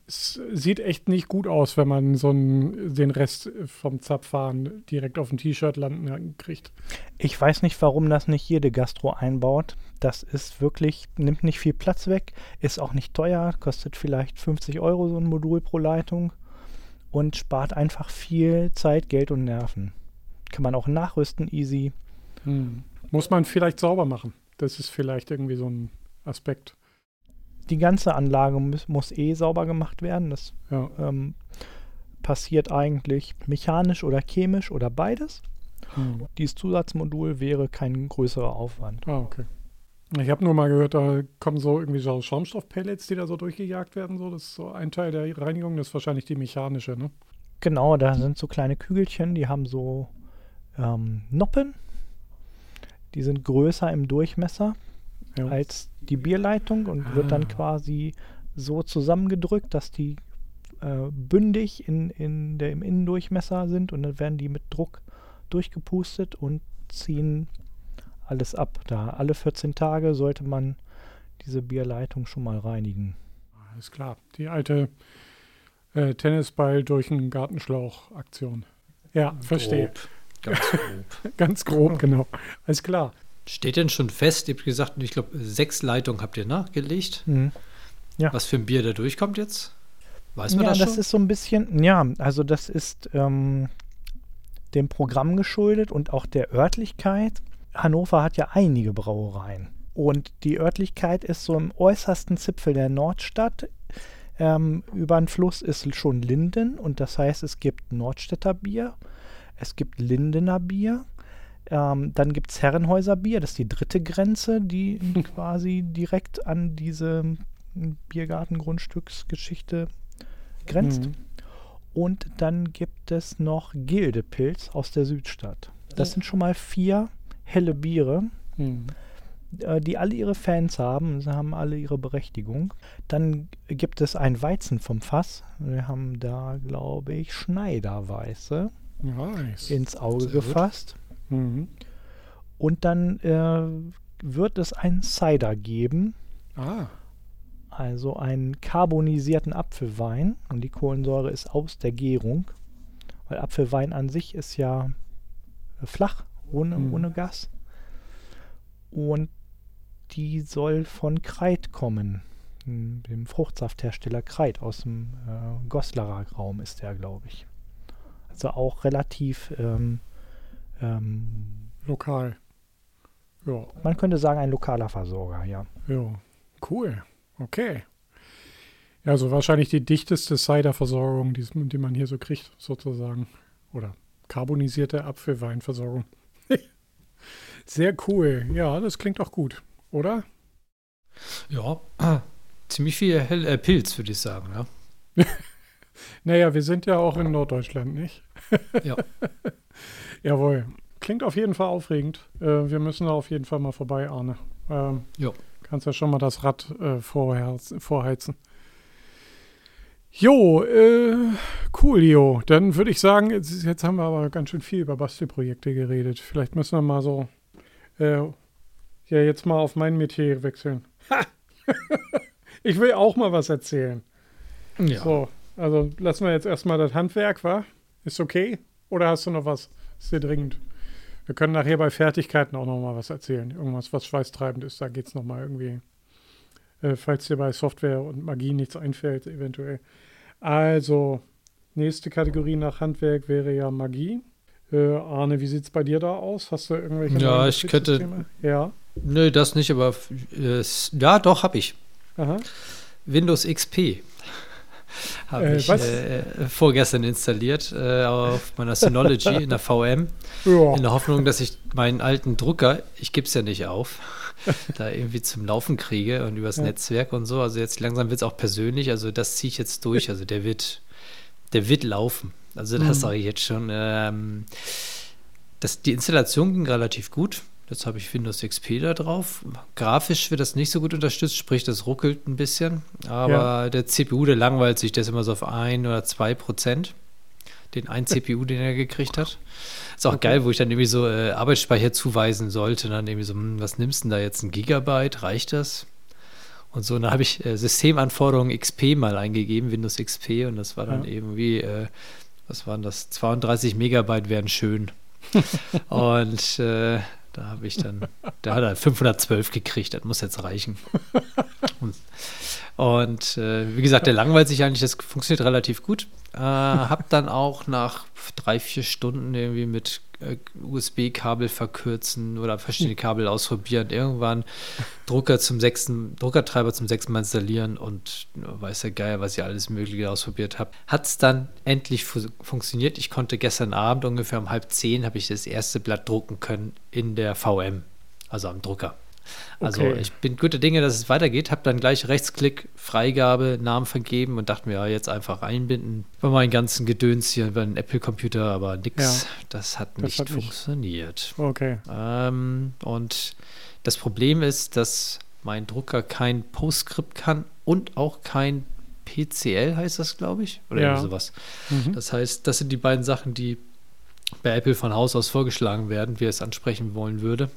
es sieht echt nicht gut aus, wenn man so einen, den Rest vom Zapfhahn direkt auf dem T-Shirt landen kriegt. Ich weiß nicht, warum das nicht jede Gastro einbaut. Das ist wirklich, nimmt nicht viel Platz weg, ist auch nicht teuer, kostet vielleicht 50 Euro so ein Modul pro Leitung und spart einfach viel Zeit, Geld und Nerven. Kann man auch nachrüsten, easy. Hm. Muss man vielleicht sauber machen. Das ist vielleicht irgendwie so ein Aspekt. Die ganze Anlage muss, muss eh sauber gemacht werden. Das Ja. ähm, passiert eigentlich mechanisch oder chemisch oder beides. Hm. Dieses Zusatzmodul wäre kein größerer Aufwand. Ah, okay. Ich habe nur mal gehört, da kommen so irgendwie so Schaumstoffpellets, die da so durchgejagt werden. So. Das ist so ein Teil der Reinigung, das ist wahrscheinlich die mechanische, ne? Genau, da sind so kleine Kügelchen, die haben so ähm, Noppen. Die sind größer im Durchmesser Ja. als die Bierleitung und wird dann Ah. quasi so zusammengedrückt, dass die äh, bündig in, in der, im Innendurchmesser sind und dann werden die mit Druck durchgepustet und ziehen alles ab. Da alle 14 Tage sollte man diese Bierleitung schon mal reinigen. Alles klar. Die alte äh, Tennisball durch einen Gartenschlauch-Aktion. Ja, verstehe. Ganz grob. [LAUGHS] Ganz grob, genau. Alles klar. Steht denn schon fest, ihr habt gesagt, ich glaube, sechs Leitungen habt ihr nachgelegt. Mhm. Ja. Was für ein Bier da durchkommt jetzt? Weiß man ja, das das, schon? ist so ein bisschen, ja, also das ist ähm, dem Programm geschuldet und auch der Örtlichkeit. Hannover hat ja einige Brauereien. Und die Örtlichkeit ist so im äußersten Zipfel der Nordstadt. Ähm, über den Fluss ist schon Linden und das heißt, es gibt Nordstädter Bier, es gibt Lindener Bier, ähm, dann gibt es Herrenhäuser Bier, das ist die dritte Grenze, die [LAUGHS] quasi direkt an diese Biergartengrundstücksgeschichte grenzt. Mhm. Und dann gibt es noch Gildepilz aus der Südstadt. Das sind schon mal vier helle Biere, Mhm. äh, die alle ihre Fans haben. Sie haben alle ihre Berechtigung. Dann gibt es ein Weizen vom Fass. Wir haben da, glaube ich, Schneiderweiße Nice. ins Auge gefasst. Mhm. Und dann äh, wird es einen Cider geben. Ah, Also einen carbonisierten Apfelwein und die Kohlensäure ist aus der Gärung, weil Apfelwein an sich ist ja äh, flach, ohne, Mhm. ohne Gas. Und die soll von Kreit kommen, m, dem Fruchtsafthersteller Kreit aus dem äh, Goslarer Raum ist der, glaube ich. Also auch relativ, ähm, ähm, lokal. Ja, man könnte sagen, ein lokaler Versorger, ja. ja. Cool. Okay. Ja, so wahrscheinlich die dichteste Cider-Versorgung, die, die man hier so kriegt, sozusagen. Oder carbonisierte Apfelweinversorgung. [LAUGHS] Sehr cool. Ja, das klingt auch gut, oder? Ja, [CLEARS THROAT] ziemlich viel Hell äh, Pilz, würde ich sagen. Ja. [LAUGHS] Naja, wir sind ja auch in Norddeutschland, nicht? Ja. [LAUGHS] Jawohl. Klingt auf jeden Fall aufregend. Äh, wir müssen da auf jeden Fall mal vorbei, Arne. Ähm, Jo. Kannst ja schon mal das Rad äh, vorheizen. Jo, äh, cool, Jo. Dann würde ich sagen, jetzt, jetzt, haben wir aber ganz schön viel über Bastelprojekte geredet. Vielleicht müssen wir mal so, äh, ja, jetzt mal auf mein Metier wechseln. Ha! [LAUGHS] ich will auch mal was erzählen. Ja. So, also lassen wir jetzt erstmal das Handwerk, wa? Ist okay? Oder hast du noch was? Dir dringend? Wir können nachher bei Fertigkeiten auch noch mal was erzählen. Irgendwas, was schweißtreibend ist. Da geht es noch mal irgendwie. Äh, falls dir bei Software und Magie nichts einfällt, eventuell. Also, nächste Kategorie nach Handwerk wäre ja Magie. Äh, Arne, wie sieht es bei dir da aus? Hast du irgendwelche Ja, ich könnte. Ja. Nö, das nicht, aber äh, ja, doch, habe ich. Aha. Windows XP habe äh, ich äh, vorgestern installiert äh, auf meiner Synology in der VM. [LAUGHS] Ja. In der Hoffnung, dass ich meinen alten Drucker, ich gebe es ja nicht auf, [LAUGHS] da irgendwie zum Laufen kriege und übers ja. Netzwerk und so. Also jetzt langsam wird es auch persönlich. Also das ziehe ich jetzt durch. Also der wird, der wird laufen. Also das mhm. sage ich jetzt schon. Ähm, das, die Installation ging relativ gut. Jetzt habe ich Windows XP da drauf. Grafisch wird das nicht so gut unterstützt, sprich, das ruckelt ein bisschen. Aber ja. der CPU, der langweilt sich, der ist immer so auf ein oder zwei Prozent. Den ein CPU, den er gekriegt hat. Ist auch okay. geil, wo ich dann irgendwie so äh, Arbeitsspeicher zuweisen sollte. Und dann irgendwie so, hm, was nimmst du denn da jetzt? Ein Gigabyte? Reicht das? Und so, und dann habe ich äh, Systemanforderungen XP mal eingegeben, Windows XP, und das war dann ja. irgendwie, äh, was waren das? 32 Megabyte wären schön. [LAUGHS] und äh, da habe ich dann, da hat er 512 gekriegt, das muss jetzt reichen. Und, und äh, wie gesagt, der langweilt sich eigentlich, das funktioniert relativ gut. Äh, habe dann auch nach drei, vier Stunden irgendwie mit USB-Kabel verkürzen oder verschiedene Kabel ausprobieren, irgendwann [LAUGHS] Drucker zum sechsten, Druckertreiber zum sechsten Mal installieren und weiß der Geier, was ich alles Mögliche ausprobiert habe. Hat es dann endlich fu funktioniert. Ich konnte gestern Abend ungefähr um halb zehn habe ich das erste Blatt drucken können in der VM, also am Drucker. Also okay. ich bin guter Dinge, dass es weitergeht. Habe dann gleich Rechtsklick, Freigabe, Namen vergeben und dachte mir, ja, jetzt einfach einbinden bei meinen ganzen Gedöns hier bei einem Apple-Computer, aber nix. Ja, das hat das nicht hat funktioniert. Nicht. Okay. Ähm, und das Problem ist, dass mein Drucker kein PostScript kann und auch kein PCL heißt das, glaube ich. Oder ja. sowas. Mhm. Das heißt, das sind die beiden Sachen, die bei Apple von Haus aus vorgeschlagen werden, wie er es ansprechen wollen würde.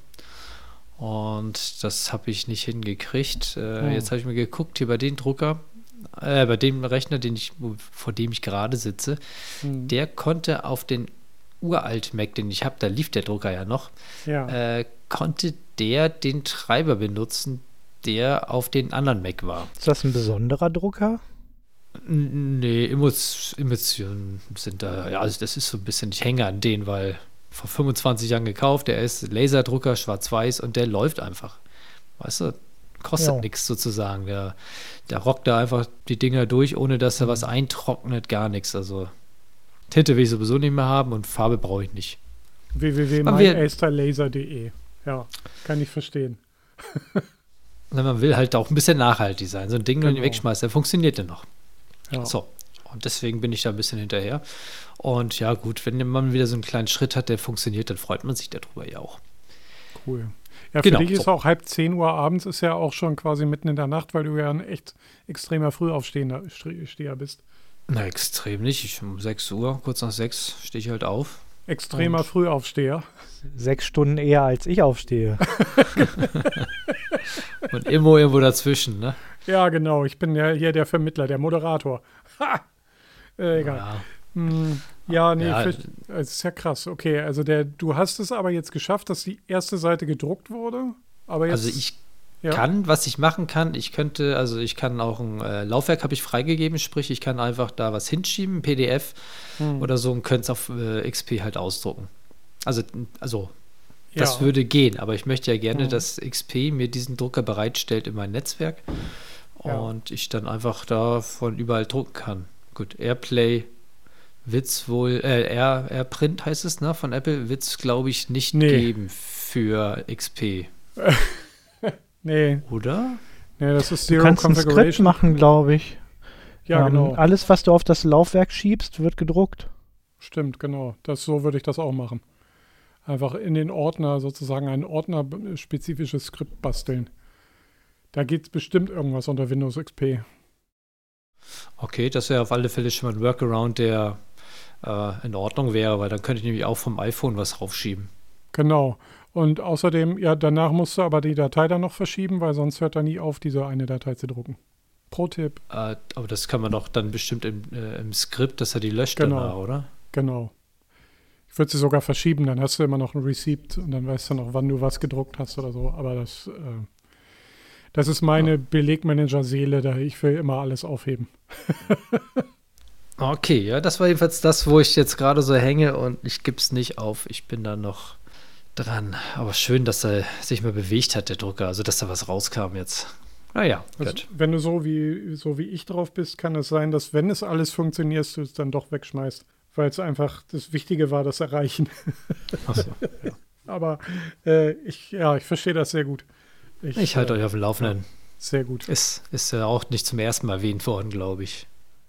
Und das habe ich nicht hingekriegt. Äh, oh. Jetzt habe ich mir geguckt, hier bei dem Drucker, äh, bei dem Rechner, den ich, vor dem ich gerade sitze, mhm. der konnte auf den uralt Mac, den ich habe, da lief der Drucker ja noch, ja. Äh, konnte der den Treiber benutzen, der auf den anderen Mac war. Ist das ein besonderer Drucker? Nee, Emotionen sind da, ja, also das ist so ein bisschen, ich hänge an denen, weil vor 25 Jahren gekauft, der ist Laserdrucker, schwarz-weiß und der läuft einfach. Weißt du, kostet ja. nichts sozusagen. Der, der rockt da einfach die Dinger durch, ohne dass er mhm. was eintrocknet, gar nichts. Also Tinte will ich sowieso nicht mehr haben und Farbe brauche ich nicht. www.meisterlaser.de Ja, kann ich verstehen. man will halt auch ein bisschen nachhaltig sein. So ein Ding, genau. wenn du wegschmeißt, der funktioniert ja noch. Ja. So, und deswegen bin ich da ein bisschen hinterher. Und ja, gut, wenn man wieder so einen kleinen Schritt hat, der funktioniert, dann freut man sich darüber ja auch. Cool. Ja, für genau, dich ist so. auch halb 10 Uhr abends, ist ja auch schon quasi mitten in der Nacht, weil du ja ein echt extremer Frühaufsteher bist. Na, extrem nicht. Ich um 6 Uhr, kurz nach 6, stehe ich halt auf. Extremer und Frühaufsteher. Sechs Stunden eher als ich aufstehe. [LAUGHS] und immer irgendwo dazwischen, ne? Ja, genau. Ich bin ja hier der Vermittler, der Moderator. Ha! Äh, egal. Ja. Hm, ja, nee, ja. es ist ja krass. Okay, also der, du hast es aber jetzt geschafft, dass die erste Seite gedruckt wurde. Aber jetzt, also ich ja. kann, was ich machen kann, ich könnte, also ich kann auch ein äh, Laufwerk habe ich freigegeben, sprich, ich kann einfach da was hinschieben, ein PDF hm. oder so und könnte es auf äh, XP halt ausdrucken. Also, also das ja. würde gehen, aber ich möchte ja gerne, hm. dass XP mir diesen Drucker bereitstellt in mein Netzwerk und ich dann einfach da von überall drucken kann. Gut, Airplay wird es wohl, äh, Air, AirPrint heißt es, ne, von Apple, wird es, glaube ich, nicht nee. geben für XP. [LAUGHS] nee. Oder? Nee, das ist Zero du kannst. Ein Skript machen, glaube ich. Ja, ähm, genau. Alles, was du auf das Laufwerk schiebst, wird gedruckt. Stimmt, genau. Das, so würde ich das auch machen. Einfach in den Ordner sozusagen ein ordnerspezifisches Skript basteln. Da geht bestimmt irgendwas unter Windows XP. Okay, das wäre auf alle Fälle schon mal ein Workaround, der äh, in Ordnung wäre, weil dann könnte ich nämlich auch vom iPhone was raufschieben. Genau. Und außerdem, ja, danach musst du aber die Datei dann noch verschieben, weil sonst hört er nie auf, diese eine Datei zu drucken. Pro-Tipp. Äh, aber das kann man doch dann bestimmt im, äh, im Skript, dass er die löscht Genau. danach, oder? Genau. Ich würde sie sogar verschieben, dann hast du immer noch ein Receipt und dann weißt du noch, wann du was gedruckt hast oder so. Aber das, äh, das ist meine Belegmanager-Seele, da ich will immer alles aufheben. [LAUGHS] Okay, ja, das war jedenfalls das, wo ich jetzt gerade so hänge und ich gebe es nicht auf. Ich bin da noch dran. Aber schön, dass er sich mal bewegt hat, der Drucker. Also, dass da was rauskam jetzt. Naja, Also, gut. wenn du so wie, so wie ich drauf bist, kann es sein, dass wenn es alles funktioniert, du es dann doch wegschmeißt. Weil es einfach das Wichtige war, das Erreichen. Achso. [LAUGHS] Aber äh, ich, ja, ich verstehe das sehr gut. Ich halte äh, euch auf dem Laufenden. Sehr gut. Ist, ist ja auch nicht zum ersten Mal erwähnt worden, glaube ich.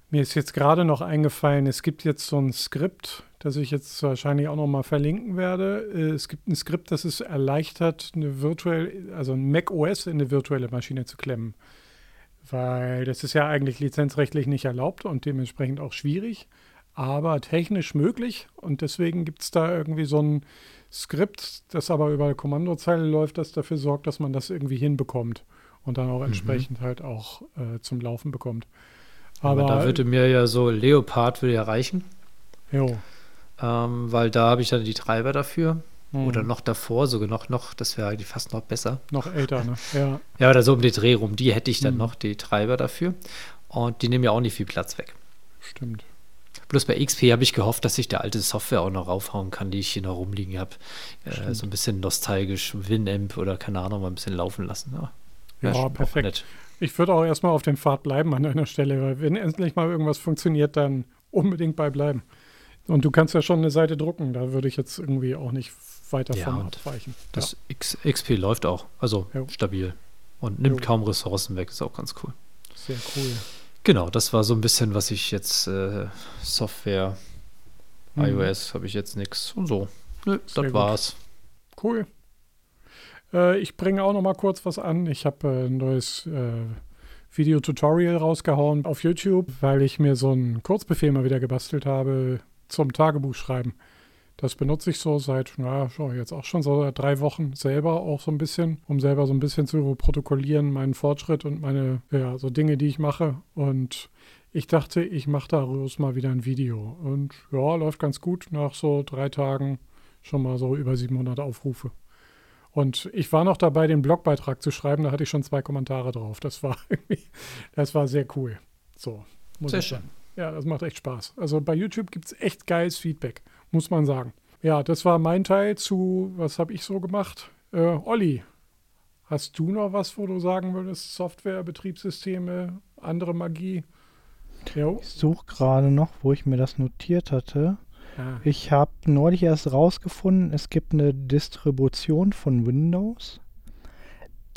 Mir ist jetzt gerade noch eingefallen, es gibt jetzt so ein Skript, das ich jetzt wahrscheinlich auch noch mal verlinken werde. Äh, Es gibt ein Skript, das es erleichtert, eine virtuell, also ein Mac OS in eine virtuelle Maschine zu klemmen. Weil das ist ja eigentlich lizenzrechtlich nicht erlaubt und dementsprechend auch schwierig, aber technisch möglich. Und deswegen gibt es da irgendwie so ein Skript, das aber über eine Kommandozeile läuft, das dafür sorgt, dass man das irgendwie hinbekommt und dann auch entsprechend halt auch äh, zum Laufen bekommt. Aber, da würde mir ja so Leopard würde ja reichen, jo. ähm, weil da habe ich dann die Treiber dafür. Hm. Oder noch davor, sogar noch, noch das wäre eigentlich fast noch besser. Noch älter, ne? [LAUGHS] Ja. Ja, oder so um die Dreh rum. Die hätte ich dann Hm. noch, die Treiber dafür. Und die nehmen ja auch nicht viel Platz weg. Stimmt. Bloß bei XP habe ich gehofft, dass ich der alte Software auch noch raufhauen kann, die ich hier noch rumliegen habe. Äh, so ein bisschen nostalgisch, Winamp oder keine Ahnung, mal ein bisschen laufen lassen. Ja, Ja, perfekt. Ich würde auch erstmal auf dem Pfad bleiben an deiner Stelle, weil wenn endlich mal irgendwas funktioniert, dann unbedingt bei bleiben. Und du kannst ja schon eine Seite drucken, da würde ich jetzt irgendwie auch nicht weiter Ja, von abweichen. Das X XP läuft auch, also Jo. stabil. Und nimmt Jo. kaum Ressourcen weg, ist auch ganz cool. ja, sehr cool. Genau, das war so ein bisschen, was ich jetzt äh, Software, Mhm. iOS habe ich jetzt nichts und so. Nö, Sehr das gut. war's. Cool. Äh, ich bringe auch noch mal kurz was an. Ich habe äh, ein neues äh, Video-Tutorial rausgehauen auf YouTube, weil ich mir so einen Kurzbefehl mal wieder gebastelt habe zum Tagebuchschreiben. Das benutze ich so seit, na, schon jetzt auch schon so seit drei Wochen selber auch so ein bisschen, um selber so ein bisschen zu protokollieren, meinen Fortschritt und meine, ja, so Dinge, die ich mache. Und ich dachte, ich mache daraus mal wieder ein Video. Und ja, läuft ganz gut. Nach so drei Tagen schon mal so über 700 Aufrufe. Und ich war noch dabei, den Blogbeitrag zu schreiben, da hatte ich schon zwei Kommentare drauf. Das war [LAUGHS] irgendwie, das war sehr cool. So, muss Sehr ich schön. Ja, das macht echt Spaß. Also bei YouTube gibt es echt geiles Feedback, muss man sagen. Ja, das war mein Teil zu, was habe ich so gemacht? Äh, Olli, hast du noch was, wo du sagen würdest, Software, Betriebssysteme, andere Magie? Jo. Ich suche gerade noch, wo ich mir das notiert hatte. Ah, Ich habe neulich erst rausgefunden, es gibt eine Distribution von Windows,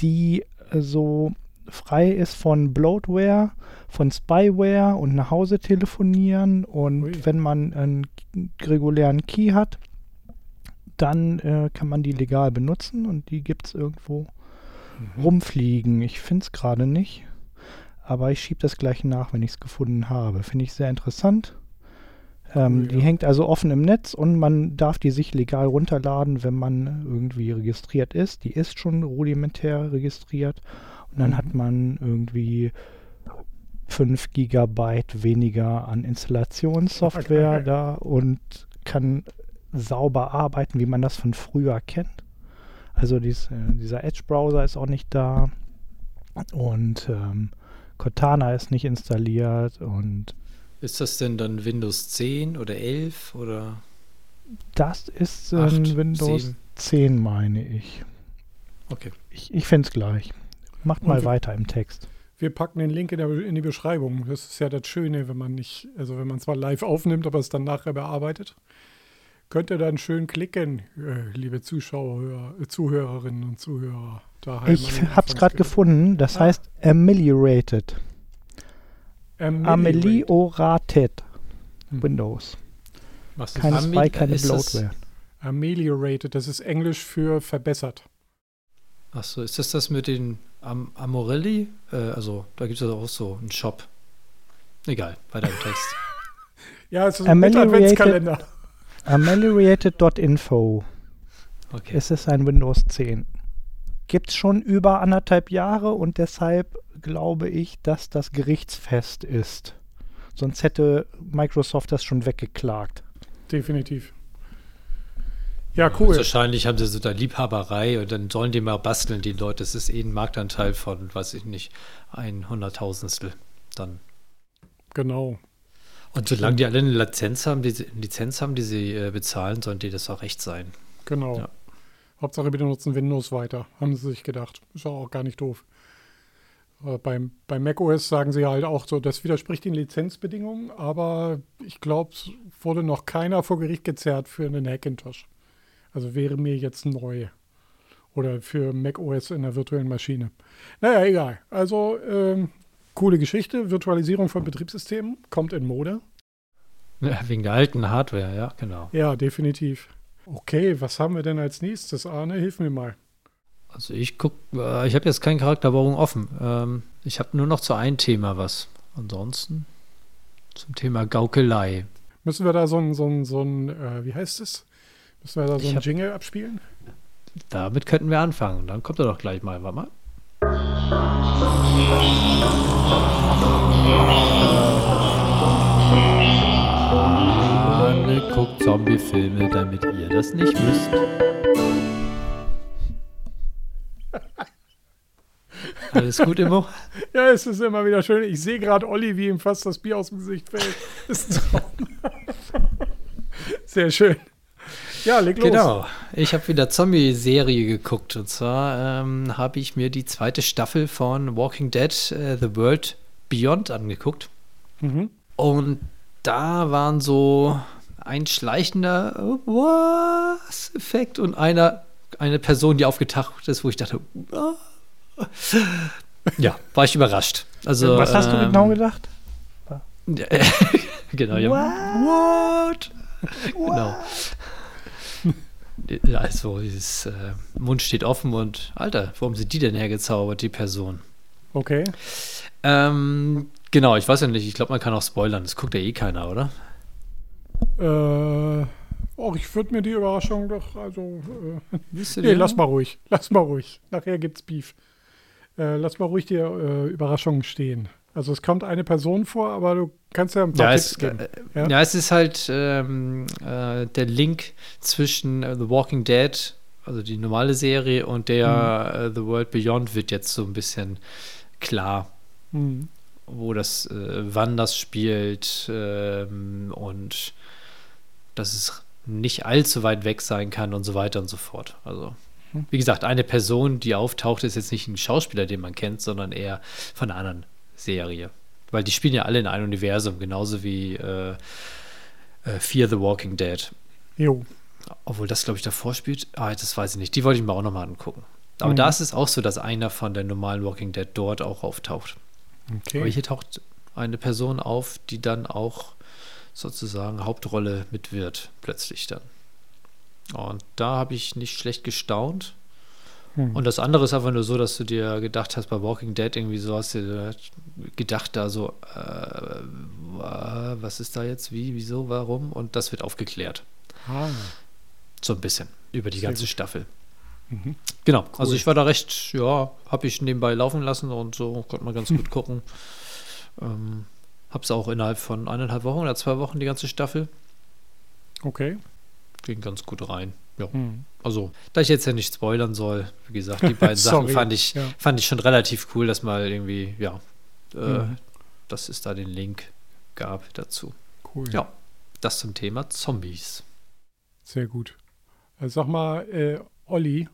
die äh, so frei ist von Bloatware, von Spyware und nach Hause telefonieren. Und Ui. wenn man einen regulären Key hat, dann äh, kann man die legal benutzen und die gibt es irgendwo Mhm. rumfliegen. Ich finde es gerade nicht, aber ich schiebe das gleich nach, wenn ich es gefunden habe. Finde ich sehr interessant. Ähm, Cool, die ja. hängt also offen im Netz und man darf die sich legal runterladen, wenn man irgendwie registriert ist. Die ist schon rudimentär registriert und dann Mhm. hat man irgendwie 5 Gigabyte weniger an Installationssoftware Okay. da und kann sauber arbeiten, wie man das von früher kennt. Also dies, äh, dieser Edge-Browser ist auch nicht da und ähm, Cortana ist nicht installiert und Ist das denn dann Windows 10 oder 11 oder das ist äh, 8, Windows 7? 10, meine ich. Okay. Ich, ich finde es gleich. Macht mal wir- weiter im Text. Wir packen den Link in, der, in die Beschreibung. Das ist ja das Schöne, wenn man nicht, also wenn man zwar live aufnimmt, aber es dann nachher bearbeitet. Könnt ihr dann schön klicken, äh, liebe Zuschauer, äh, Zuhörerinnen und Zuhörer. Daheim Ich habe es gerade gefunden. Das Ah. heißt Ameliorated. Ameliorated. Hm. Windows. Was Keine Ami- Spy, keine ist Bloatware. Ameliorated, das ist Englisch für verbessert. Achso, ist das das mit den Am Amorelli? Äh, also, da gibt es auch so einen Shop. Egal, weiter im Text. [LAUGHS] Ja, es ist ein Adventskalender. Ameliorated.info. Okay. Es ist ein Windows 10. Gibt es schon über anderthalb Jahre und deshalb glaube ich, dass das gerichtsfest ist. Sonst hätte Microsoft das schon weggeklagt. Definitiv. Ja, cool. Wahrscheinlich haben sie so da Liebhaberei und dann sollen die mal basteln, die Leute. Das ist eh ein Marktanteil von, weiß ich nicht, ein Hunderttausendstel dann. Genau. Und solange die alle eine Lizenz haben, die, eine Lizenz haben, die sie äh, bezahlen, sollen die das auch recht sein. Genau. Ja. Hauptsache, wir benutzen Windows weiter, haben sie sich gedacht. Ist auch gar nicht doof. Äh, beim, bei macOS sagen sie halt auch so, das widerspricht den Lizenzbedingungen, aber ich glaube, es wurde noch keiner vor Gericht gezerrt für einen Hackintosh. Also wäre mir jetzt neu. Oder für macOS in der virtuellen Maschine. Naja, egal. Also, ähm, coole Geschichte. Virtualisierung von Betriebssystemen kommt in Mode. Ja, wegen der alten Hardware, ja, genau. Ja, definitiv. Okay, was haben wir denn als nächstes, Arne? Hilf mir mal. Also ich guck, äh, ich habe jetzt keinen Charakterbaum offen. Ähm, ich habe nur noch zu einem Thema was. Ansonsten zum Thema Gaukelei. Müssen wir da so ein, so ein, so ein äh, wie heißt es? Müssen wir da so Ich ein hab- Jingle abspielen? Damit könnten wir anfangen. Dann kommt er doch gleich mal. Warte mal. Anne guckt Zombie-Filme, damit ihr das nicht müsst. [LAUGHS] Alles gut, Immo? Ja, es ist immer wieder schön. Ich sehe gerade Olli, wie ihm fast das Bier aus dem Gesicht fällt. Ist ein Traum. [LAUGHS] Sehr schön. Ja, leg los. Genau. Ich habe wieder Zombie-Serie geguckt. Und zwar ähm, habe ich mir die zweite Staffel von Walking Dead äh, The World Beyond angeguckt. Mhm. Und da waren so ein schleichender äh, was Effekt und einer eine Person, die aufgetaucht ist, wo ich dachte, ah. ja, war ich überrascht. Also Was hast du ähm, genau gedacht? [LAUGHS] genau, ja. What? Genau. Also, dieses äh, Mund steht offen und, Alter, haben sie die denn hergezaubert, die Person? Okay. Ähm, genau, ich weiß ja nicht, ich glaube, man kann auch spoilern, das guckt ja eh keiner, oder? Äh, oh, ich würde mir die Überraschung doch, also, äh, [LAUGHS] nee, lass mal ruhig. Lass mal ruhig. Nachher gibt's Beef. Äh, lass mal ruhig die äh, Überraschungen stehen. Also es kommt eine Person vor, aber du kannst ja ein paar Ja, Tipps es, geben. äh, Ja? ja. es ist halt ähm, äh, der Link zwischen äh, The Walking Dead, also die normale Serie, und der äh, The World Beyond wird jetzt so ein bisschen klar, Hm. wo das, äh, wann das spielt ähm, und dass es nicht allzu weit weg sein kann und so weiter und so fort. Also, Hm. wie gesagt, eine Person, die auftaucht, ist jetzt nicht ein Schauspieler, den man kennt, sondern eher von einer anderen Serie. Weil die spielen ja alle in einem Universum, genauso wie äh, äh, Fear the Walking Dead. Jo. Obwohl das, glaube ich, davor spielt. Ah, das weiß ich nicht. Die wollte ich mir auch nochmal angucken. Aber Mhm. da ist es auch so, dass einer von der normalen Walking Dead dort auch auftaucht. Aber Okay. hier taucht eine Person auf, die dann auch sozusagen Hauptrolle mit wird, plötzlich dann. Und da habe ich nicht schlecht gestaunt. Hm. Und das andere ist einfach nur so, dass du dir gedacht hast, bei Walking Dead irgendwie so hast du gedacht, da so, äh, wa- was ist da jetzt, wie, wieso, warum? Und das wird aufgeklärt. ah. So ein bisschen über die Sehr ganze gut. Staffel. Mhm. Genau, also ich war da recht, ja, habe ich nebenbei laufen lassen und so konnte man ganz [LAUGHS] gut gucken. Ähm, hab's auch innerhalb von eineinhalb Wochen oder zwei Wochen die ganze Staffel. Okay. Ging ganz gut rein. Ja. Hm. Also, da ich jetzt ja nicht spoilern soll, wie gesagt, die [LAUGHS] beiden Sachen fand ich, Ja. fand ich schon relativ cool, dass mal irgendwie, ja, äh, Mhm. dass es da den Link gab dazu. Cool. Ja. Das zum Thema Zombies. Sehr gut. Äh, sag mal, äh, Olli,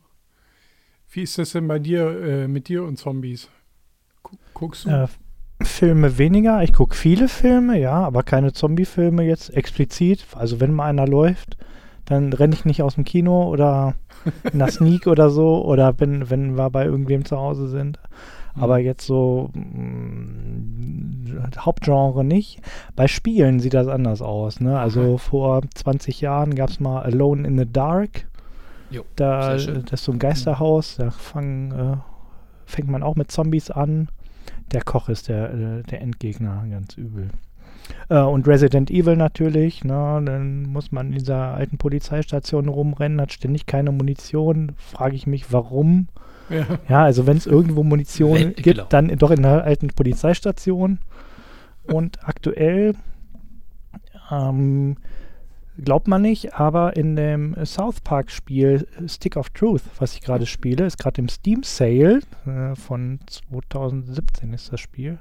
wie ist das denn bei dir äh, mit dir und Zombies? Gu- Guckst du? Äh, Filme weniger. Ich gucke viele Filme, ja, aber keine Zombie-Filme jetzt explizit. Also wenn mal einer läuft, dann renne ich nicht aus dem Kino oder in der [LAUGHS] Sneak oder so oder wenn, wenn wir bei irgendwem zu Hause sind. Aber jetzt so mh, Hauptgenre nicht. Bei Spielen sieht das anders aus. Ne? Also vor 20 Jahren gab es mal Alone in the Dark. Jo, Da, das ist so ein Geisterhaus. Da fangen, äh, fängt man auch mit Zombies an. der Koch ist der, äh, der Endgegner, ganz übel. Äh, und Resident Evil natürlich, ne, dann muss man in dieser alten Polizeistation rumrennen, hat ständig keine Munition. Frage ich mich, warum? Ja. Ja, also wenn es irgendwo Munition Wenn- gibt, genau. dann doch in der alten Polizeistation. Und aktuell, ähm, glaubt man nicht, aber in dem South Park Spiel Stick of Truth, was ich gerade spiele, ist gerade im Steam Sale äh, von 2017 ist das Spiel.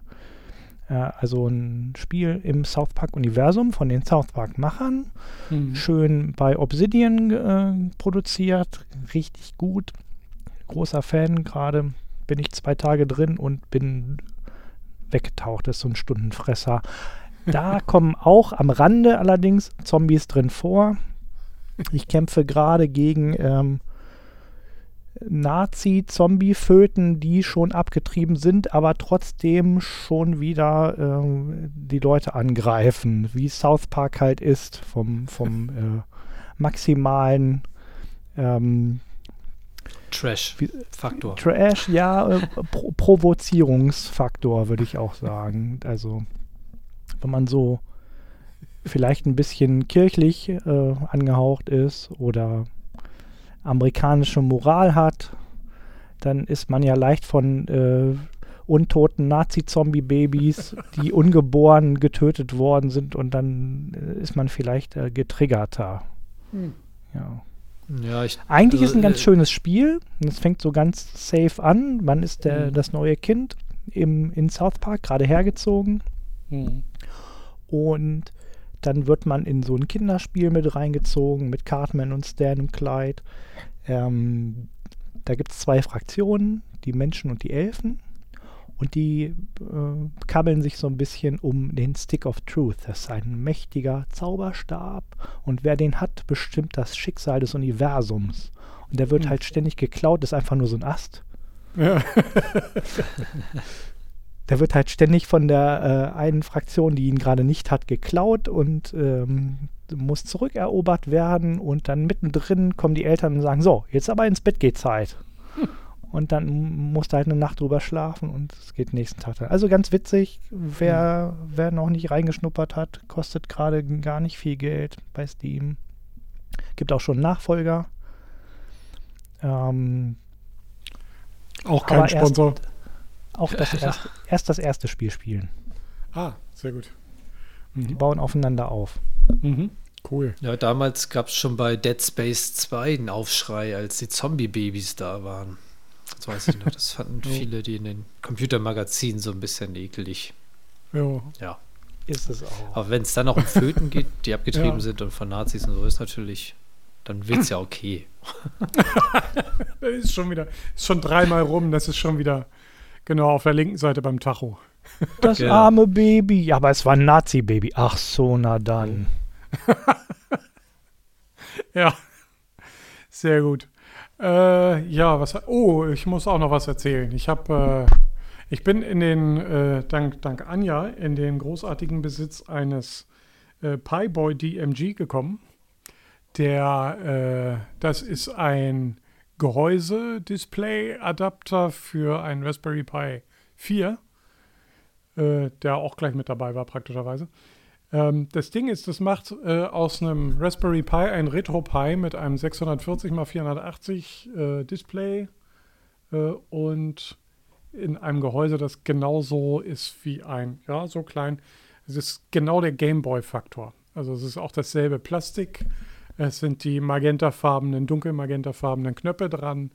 Äh, also ein Spiel im South Park Universum von den South Park Machern Mhm. schön bei Obsidian äh, produziert, richtig gut. Großer Fan, gerade bin ich zwei Tage drin und bin weggetaucht. Das ist so ein Stundenfresser. [LAUGHS] Da kommen auch am Rande allerdings Zombies drin vor. Ich kämpfe gerade gegen ähm, Nazi-Zombie-Föten, die schon abgetrieben sind, aber trotzdem schon wieder ähm, die Leute angreifen, wie South Park halt ist, vom, vom [LAUGHS] äh, maximalen ähm, Trash-Faktor. Trash, ja, äh, Pro Provozierungsfaktor, würde ich auch sagen. Also, wenn man so vielleicht ein bisschen kirchlich äh, angehaucht ist oder amerikanische Moral hat, dann ist man ja leicht von äh, untoten Nazi-Zombie-Babys, die [LAUGHS] ungeboren getötet worden sind und dann äh, ist man vielleicht äh, getriggerter. Hm. Ja. Ja, ich, Eigentlich Also, ist ein ganz äh, schönes Spiel. Es fängt so ganz safe an. Man ist der, Mhm. das neue Kind im, in South Park, gerade hergezogen. Mhm. Und dann wird man in so ein Kinderspiel mit reingezogen, mit Cartman und Stan und Clyde. Ähm, da gibt es zwei Fraktionen, die Menschen und die Elfen. Und die äh, kabbeln sich so ein bisschen um den Stick of Truth. Das ist ein mächtiger Zauberstab. Und wer den hat, bestimmt das Schicksal des Universums. Und der wird Hm. halt ständig geklaut, ist einfach nur so ein Ast. Ja. [LAUGHS] Der wird halt ständig von der äh, einen Fraktion, die ihn gerade nicht hat, geklaut und ähm, muss zurückerobert werden. Und dann mittendrin kommen die Eltern und sagen: So, jetzt aber ins Bett geht Zeit. Und dann musst du halt eine Nacht drüber schlafen und es geht nächsten Tag. dann. Also ganz witzig. Wer, wer noch nicht reingeschnuppert hat, kostet gerade gar nicht viel Geld bei Steam. Gibt auch schon Nachfolger. Ähm, Auch kein Aber erst- Sponsor. Auch das [LAUGHS] erste, erst das erste Spiel spielen. Ah, sehr gut. Die Mhm. bauen aufeinander auf. Mhm. Cool. ja, damals gab es schon bei Dead Space 2 einen Aufschrei, als die Zombie-Babys da waren. Das weiß ich noch. Das [LAUGHS] fanden Ja. viele, die in den Computermagazinen so ein bisschen ekelig. Ja. Ja. Ist es auch. Aber wenn es dann noch um Föten geht, die [LAUGHS] abgetrieben Ja. sind und von Nazis und so, ist natürlich, dann wird es ja okay. Das Ist schon wieder, ist schon dreimal rum. Das ist schon wieder genau auf der linken Seite beim Tacho. Das Genau. arme Baby. Ja, aber es war ein Nazi-Baby. Ach so, na dann. [LAUGHS] Ja. Sehr gut. Äh, ja, was. Oh, ich muss auch noch was erzählen. Ich habe, äh, ich bin in den, äh, dank, dank Anja, in den großartigen Besitz eines äh, Pieboy DMG gekommen. Der, äh, das ist ein Gehäuse-Display-Adapter für ein Raspberry Pi 4, äh, der auch gleich mit dabei war, praktischerweise. Ähm, das Ding ist, das macht äh, aus einem Raspberry Pi ein RetroPie mit einem 640 x 480 äh, Display äh, und in einem Gehäuse, das genauso ist wie ein, ja, so klein. Es ist genau der Gameboy-Faktor. Also es ist auch dasselbe Plastik. Es sind die magentafarbenen, dunkelmagentafarbenen Knöpfe dran.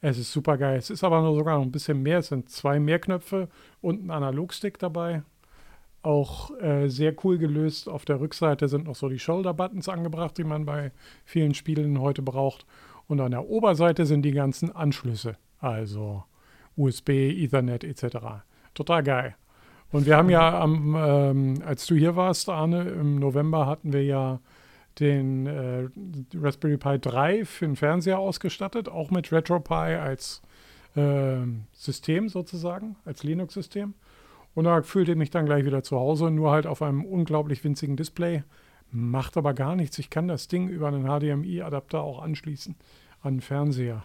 Es ist super geil. Es ist aber nur sogar noch ein bisschen mehr. Es sind zwei mehr Knöpfe und ein Analogstick dabei. Auch äh, sehr cool gelöst. Auf der Rückseite sind noch so die Shoulder-Buttons angebracht, die man bei vielen Spielen heute braucht. Und an der Oberseite sind die ganzen Anschlüsse. Also USB, Ethernet etc. Total geil. Und wir haben ja am, ähm, als du hier warst, Arne, im November hatten wir ja den äh, Raspberry Pi 3 für den Fernseher ausgestattet, auch mit RetroPie als ähm, System sozusagen, als Linux-System. Und da fühlte ich mich dann gleich wieder zu Hause, nur halt auf einem unglaublich winzigen Display. Macht aber gar nichts. Ich kann das Ding über einen HDMI-Adapter auch anschließen an den Fernseher.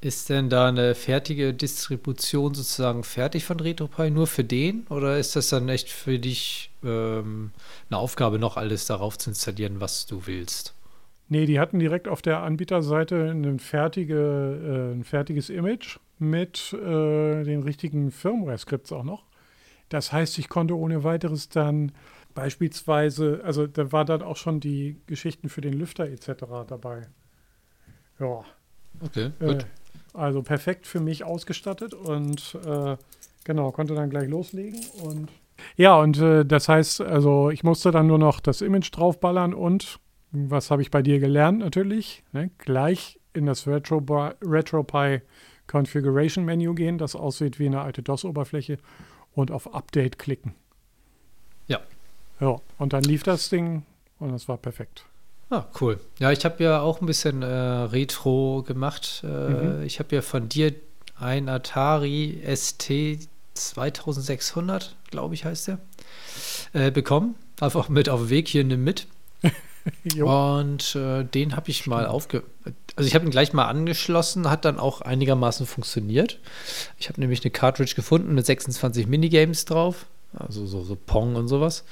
Ist denn da eine fertige Distribution sozusagen fertig von RetroPie nur für den? Oder ist das dann echt für dich ähm, eine Aufgabe, noch alles darauf zu installieren, was du willst? Nee, die hatten direkt auf der Anbieterseite ein, fertige, äh, ein fertiges Image mit äh, den richtigen Firmware-Skripts auch noch. Das heißt, ich konnte ohne weiteres dann beispielsweise, also da war dann auch schon die Geschichten für den Lüfter etc. dabei. Ja. Okay, gut. Also perfekt für mich ausgestattet und äh, genau, konnte dann gleich loslegen und ja, und äh, das heißt, also ich musste dann nur noch das Image draufballern und was habe ich bei dir gelernt natürlich? Ne? Gleich in das Retro RetroPie Configuration Menü gehen, das aussieht wie eine alte DOS-Oberfläche und auf Update klicken. Ja. Ja, und dann lief das Ding und es war perfekt. Ah, cool. Ja, ich habe ja auch ein bisschen äh, Retro gemacht. Äh, mhm. Ich habe ja von dir ein Atari ST 2600, glaube ich, heißt der, äh, bekommen. Einfach mit auf dem Weg hier nimm mit. [LAUGHS] und äh, den habe ich mal aufge... Also ich habe ihn gleich mal angeschlossen, hat dann auch einigermaßen funktioniert. Ich habe nämlich eine Cartridge gefunden mit 26 Minigames drauf. Also so, so Pong und sowas.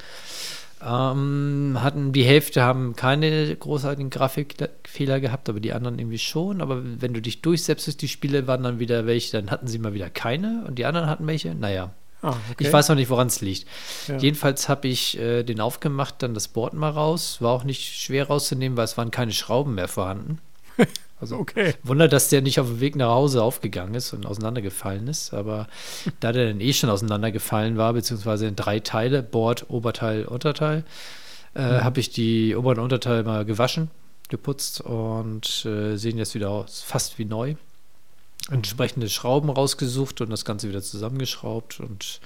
Ähm, hatten die Hälfte haben keine großartigen Grafikfehler gehabt, aber die anderen irgendwie schon. Aber wenn du dich durchsetzt, die Spiele waren dann wieder welche, dann hatten sie mal wieder keine und die anderen hatten welche. Naja. Ah, okay. Ich weiß noch nicht, woran es liegt. Ja. Jedenfalls habe ich äh, den aufgemacht, dann das Board mal raus. War auch nicht schwer rauszunehmen, weil es waren keine Schrauben mehr vorhanden. [LAUGHS] Also okay. Wunder, dass der nicht auf dem Weg nach Hause aufgegangen ist und auseinandergefallen ist. Aber [LAUGHS] da der dann eh schon auseinandergefallen war, beziehungsweise in drei Teile, Board, Oberteil, Unterteil, äh, mhm. habe ich die Ober- und Unterteil mal gewaschen, geputzt und äh, sehen jetzt wieder aus, fast wie neu. Mhm. Entsprechende Schrauben rausgesucht und das Ganze wieder zusammengeschraubt und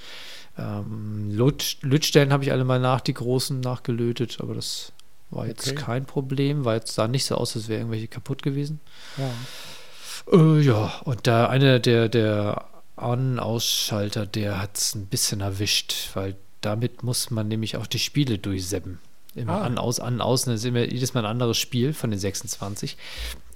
ähm, Lötstellen habe ich alle mal nach, die großen nachgelötet, aber das war jetzt okay. kein Problem, weil es sah nicht so aus, als wäre irgendwelche kaputt gewesen. Ja. Äh, ja, und da einer der, der An-Ausschalter, der hat es ein bisschen erwischt, weil damit muss man nämlich auch die Spiele durchseppen. Immer ah. an, aus, an, aus. Das ist immer jedes Mal ein anderes Spiel von den 26.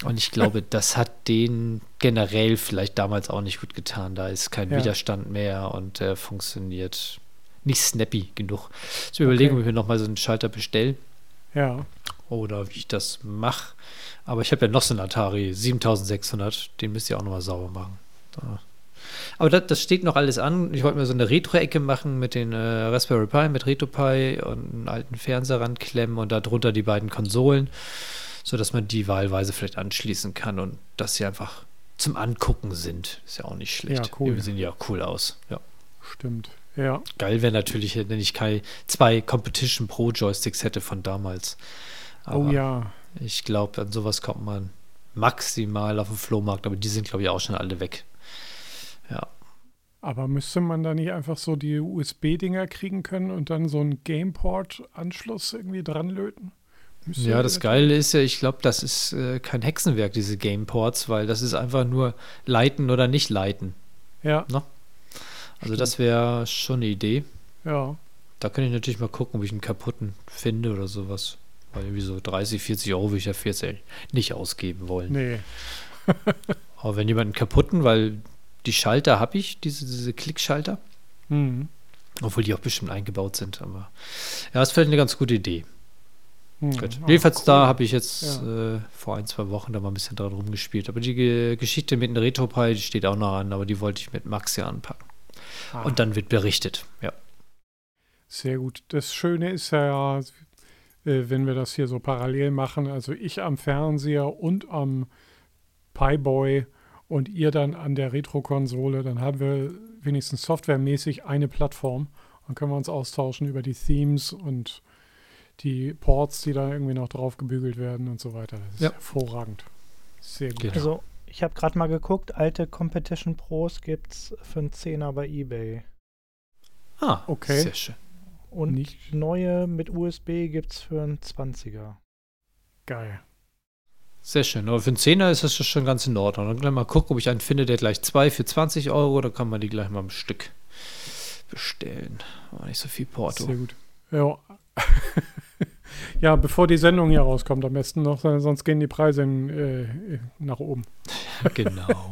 Und ich glaube, [LAUGHS] das hat den generell vielleicht damals auch nicht gut getan. Da ist kein ja. Widerstand mehr und der funktioniert nicht snappy genug. Ich okay. überlege, ob ich mir nochmal so einen Schalter bestelle. Ja. Oder wie ich das mache. Aber ich habe ja noch so einen Atari 7600, den müsst ihr auch nochmal sauber machen. Da. Aber das, das, steht noch alles an. Ich wollte mir so eine Retro-Ecke machen mit den äh, Raspberry Pi, mit RetroPie und einen alten Fernseher ranklemmen und darunter die beiden Konsolen, sodass man die wahlweise vielleicht anschließen kann und dass sie einfach zum Angucken sind. Ist ja auch nicht schlecht. Ja, cool. Die sehen ja cool aus. Ja. Stimmt. Ja. Geil wäre natürlich, wenn ich keine zwei Competition Pro Joysticks hätte von damals. Oh aber oh ja. Ich glaube, an sowas kommt man maximal auf dem Flohmarkt, aber die sind, glaube ich, auch schon alle weg. Ja. Aber müsste man da nicht einfach so die USB-Dinger kriegen können und dann so einen Gameport-Anschluss irgendwie dran löten? Müsste ja, das Geile ist ja, ich glaube, das ist äh, kein Hexenwerk, diese Gameports, weil das ist einfach nur leiten oder nicht leiten. Ja. No? Also das wäre schon eine Idee. Ja. Da kann ich natürlich mal gucken, ob ich einen kaputten finde oder sowas. Weil irgendwie so 30, 40 Euro würde ich dafür jetzt nicht ausgeben wollen. Nee. [LAUGHS] Aber wenn jemand einen kaputten, weil die Schalter habe ich, diese, diese Klickschalter. Mhm. Obwohl die auch bestimmt eingebaut sind. Aber ja, das fällt eine ganz gute Idee. Mhm. Gut. Ah, Jedenfalls cool. da habe ich jetzt ja. äh, vor ein, zwei Wochen da mal ein bisschen dran rumgespielt. Aber die Ge Geschichte mit dem Retro-Pi, die steht auch noch an, aber die wollte ich mit Max ja anpacken. Ah. Und dann wird berichtet, ja. Sehr gut. Das Schöne ist ja, äh, wenn wir das hier so parallel machen, also ich am Fernseher und am Pi-Boy und ihr dann an der Retro-Konsole, dann haben wir wenigstens softwaremäßig eine Plattform und können wir uns austauschen über die Themes und die Ports, die da irgendwie noch drauf gebügelt werden und so weiter. Das ist ja. hervorragend. Sehr gut. Genau. Also ich habe gerade mal geguckt, alte Competition Pros gibt es für einen Zehner bei eBay. Ah, okay. Sehr schön. Und Nicht. neue mit USB gibt es für einen 20er. Geil. Sehr schön. Aber für einen Zehner ist das schon ganz in Ordnung. Dann gleich mal gucken, ob ich einen finde, der gleich zwei für 20 Euro, da kann man die gleich mal im Stück bestellen. War nicht so viel Porto. Sehr gut. Ja. Ja, bevor die Sendung hier rauskommt, am besten noch, sonst gehen die Preise in, äh, nach oben. [LAUGHS] genau.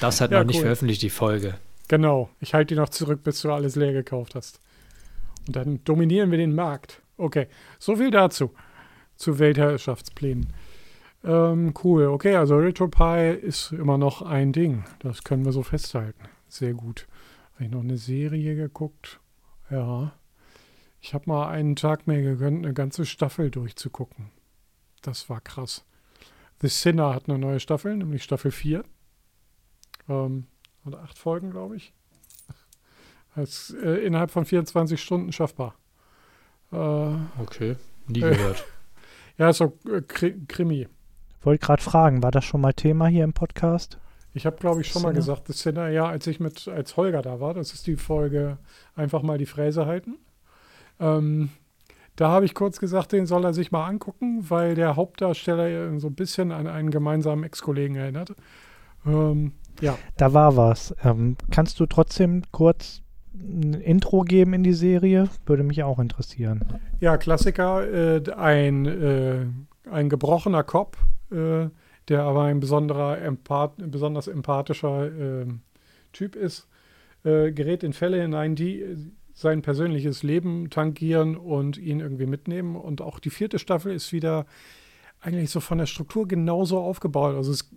Das hat Ja, noch nicht cool. veröffentlicht, die Folge. Genau. Ich halte die noch zurück, bis du alles leer gekauft hast. Und dann dominieren wir den Markt. Okay. So viel dazu. Zu Weltherrschaftsplänen. Ähm, cool. Okay, also RetroPie ist immer noch ein Ding. Das können wir so festhalten. Sehr gut. Habe ich noch eine Serie geguckt? Ja. Ich habe mal einen Tag mir gegönnt, eine ganze Staffel durchzugucken. Das war krass. The Sinner hat eine neue Staffel, nämlich Staffel 4. Ähm, hat acht Folgen, glaube ich. Das, äh, innerhalb von 24 Stunden schaffbar. Äh, Okay, nie Äh. gehört. [LAUGHS] ja, ist so äh, Kri Krimi. Wollte gerade fragen, war das schon mal Thema hier im Podcast? Ich habe, glaube ich, schon mal Sinner? gesagt, das Sinner, ja, als ich mit, als Holger da war, das ist die Folge einfach mal die Fräse halten. Ähm, da habe ich kurz gesagt, den soll er sich mal angucken, weil der Hauptdarsteller ja so ein bisschen an einen gemeinsamen Ex-Kollegen erinnert. Ähm, ja, Da war was. Ähm, kannst du trotzdem kurz ein Intro geben in die Serie? Würde mich auch interessieren. Ja, Klassiker. Äh, ein, äh, ein gebrochener Cop, äh, der aber ein besonderer Empath besonders empathischer äh, Typ ist, äh, gerät in Fälle hinein, die sein persönliches Leben tangieren und ihn irgendwie mitnehmen. Und auch die vierte Staffel ist wieder eigentlich so von der Struktur genauso aufgebaut. Also es,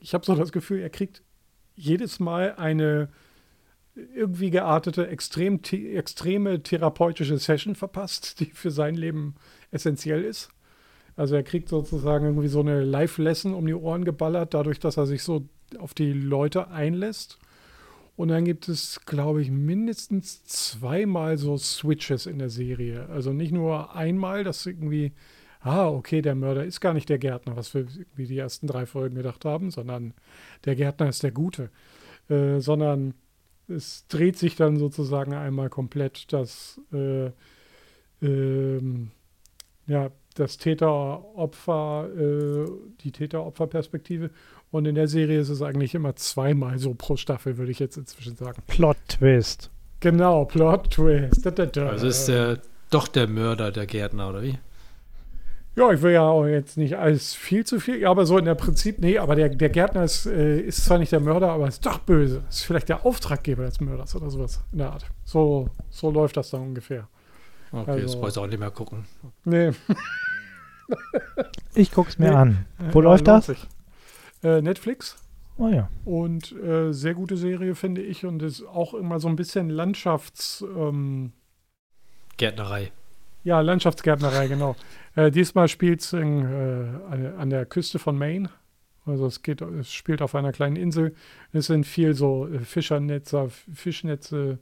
ich habe so das Gefühl, er kriegt jedes Mal eine irgendwie geartete, extrem, extreme therapeutische Session verpasst, [LAUGHS] die für sein Leben essentiell ist. Also er kriegt sozusagen irgendwie so eine Live-Lesson um die Ohren geballert, dadurch, dass er sich so auf die Leute einlässt. Und dann gibt es, glaube ich, mindestens zweimal so Switches in der Serie. Also nicht nur einmal, dass irgendwie, ah, okay, der Mörder ist gar nicht der Gärtner, was wir irgendwie die ersten drei Folgen gedacht haben, sondern der Gärtner ist der Gute. Äh, sondern es dreht sich dann sozusagen einmal komplett das, äh, ähm, ja, das Täter-Opfer, äh, die Täter-Opfer-Perspektive. Und in der Serie ist es eigentlich immer zweimal so pro Staffel, würde ich jetzt inzwischen sagen. Plot-Twist. Genau, Plot-Twist. Da, da, da. Also ist der doch der Mörder, der Gärtner, oder wie? Ja, ich will ja auch jetzt nicht alles viel zu viel, ja, aber so in der Prinzip, nee, aber der, der Gärtner ist, äh, ist zwar nicht der Mörder, aber ist doch böse. Ist vielleicht der Auftraggeber des Mörders oder sowas in der Art. So, so läuft das dann ungefähr. Okay, Also- das brauchst du auch nicht mehr gucken. Nee. Ich guck's mir Nee. an. Wo Äh, läuft lohnt das? sich. Äh, Netflix. Oh ja. Und äh, sehr gute Serie, finde ich. Und ist auch immer so ein bisschen Landschafts... Ähm, Gärtnerei. ja, Landschaftsgärtnerei, genau. Äh, diesmal spielt es äh, an an der Küste von Maine. Also es geht, es spielt auf einer kleinen Insel. Es sind viel so äh, Fischernetzer, Fischnetze,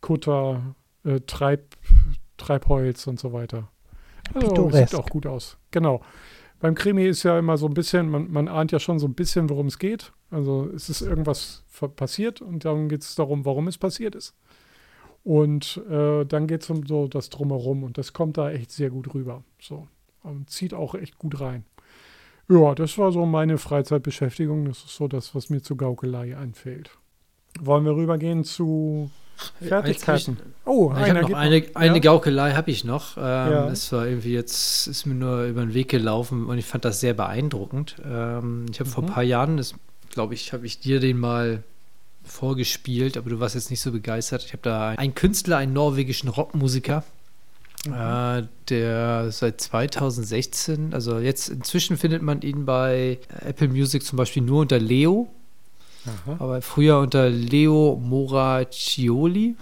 Kutter, äh, Treib, Treibholz und so weiter. Also, sieht auch gut aus. Genau. Beim Krimi ist ja immer so ein bisschen, man, man ahnt ja schon so ein bisschen, worum es geht. Also es ist irgendwas passiert und dann geht es darum, warum es passiert ist. Und äh, dann geht es um so das Drumherum und das kommt da echt sehr gut rüber. So. Und zieht auch echt gut rein. Ja, das war so meine Freizeitbeschäftigung. Das ist so das, was mir zu Gaukelei einfällt. Wollen wir rübergehen zu Fertigkeiten? Oh, Ich habe noch eine, eine Ja? Gaukelei habe ich noch. Ähm, Ja. Es war irgendwie jetzt, ist mir nur über den Weg gelaufen und ich fand das sehr beeindruckend. Ähm, ich habe vor ein Mhm. paar Jahren, das glaube ich, habe ich dir den mal vorgespielt, aber du warst jetzt nicht so begeistert. Ich habe da einen Künstler, einen norwegischen Rockmusiker, Mhm. äh, der seit 2016, also jetzt inzwischen findet man ihn bei Apple Music zum Beispiel nur unter Leo, Aha. aber früher unter Leo Moraccioli.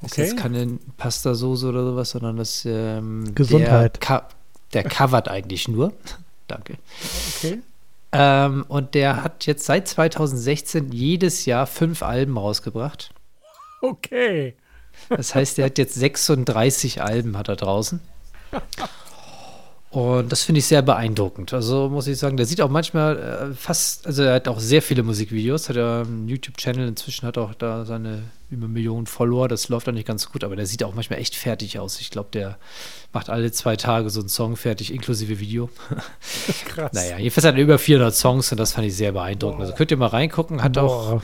Das Okay. ist jetzt keine Pasta-Soße oder sowas, sondern das ähm, Gesundheit. Der, co- der covert eigentlich nur. [LAUGHS] Danke. Okay. Ähm, und der hat jetzt seit 2016 jedes Jahr fünf Alben rausgebracht. Okay. Das heißt, er hat jetzt 36 Alben hat er draußen. [LAUGHS] Und das finde ich sehr beeindruckend. Also muss ich sagen, der sieht auch manchmal äh, fast, also er hat auch sehr viele Musikvideos, hat er einen YouTube-Channel, inzwischen hat auch da seine über Millionen Follower, das läuft auch nicht ganz gut, aber der sieht auch manchmal echt fertig aus. Ich glaube, der macht alle zwei Tage so einen Song fertig, inklusive Video. [LAUGHS] Krass. Naja, jedenfalls hat er über 400 Songs und das fand ich sehr beeindruckend. Also könnt ihr mal reingucken, hat auch Boah.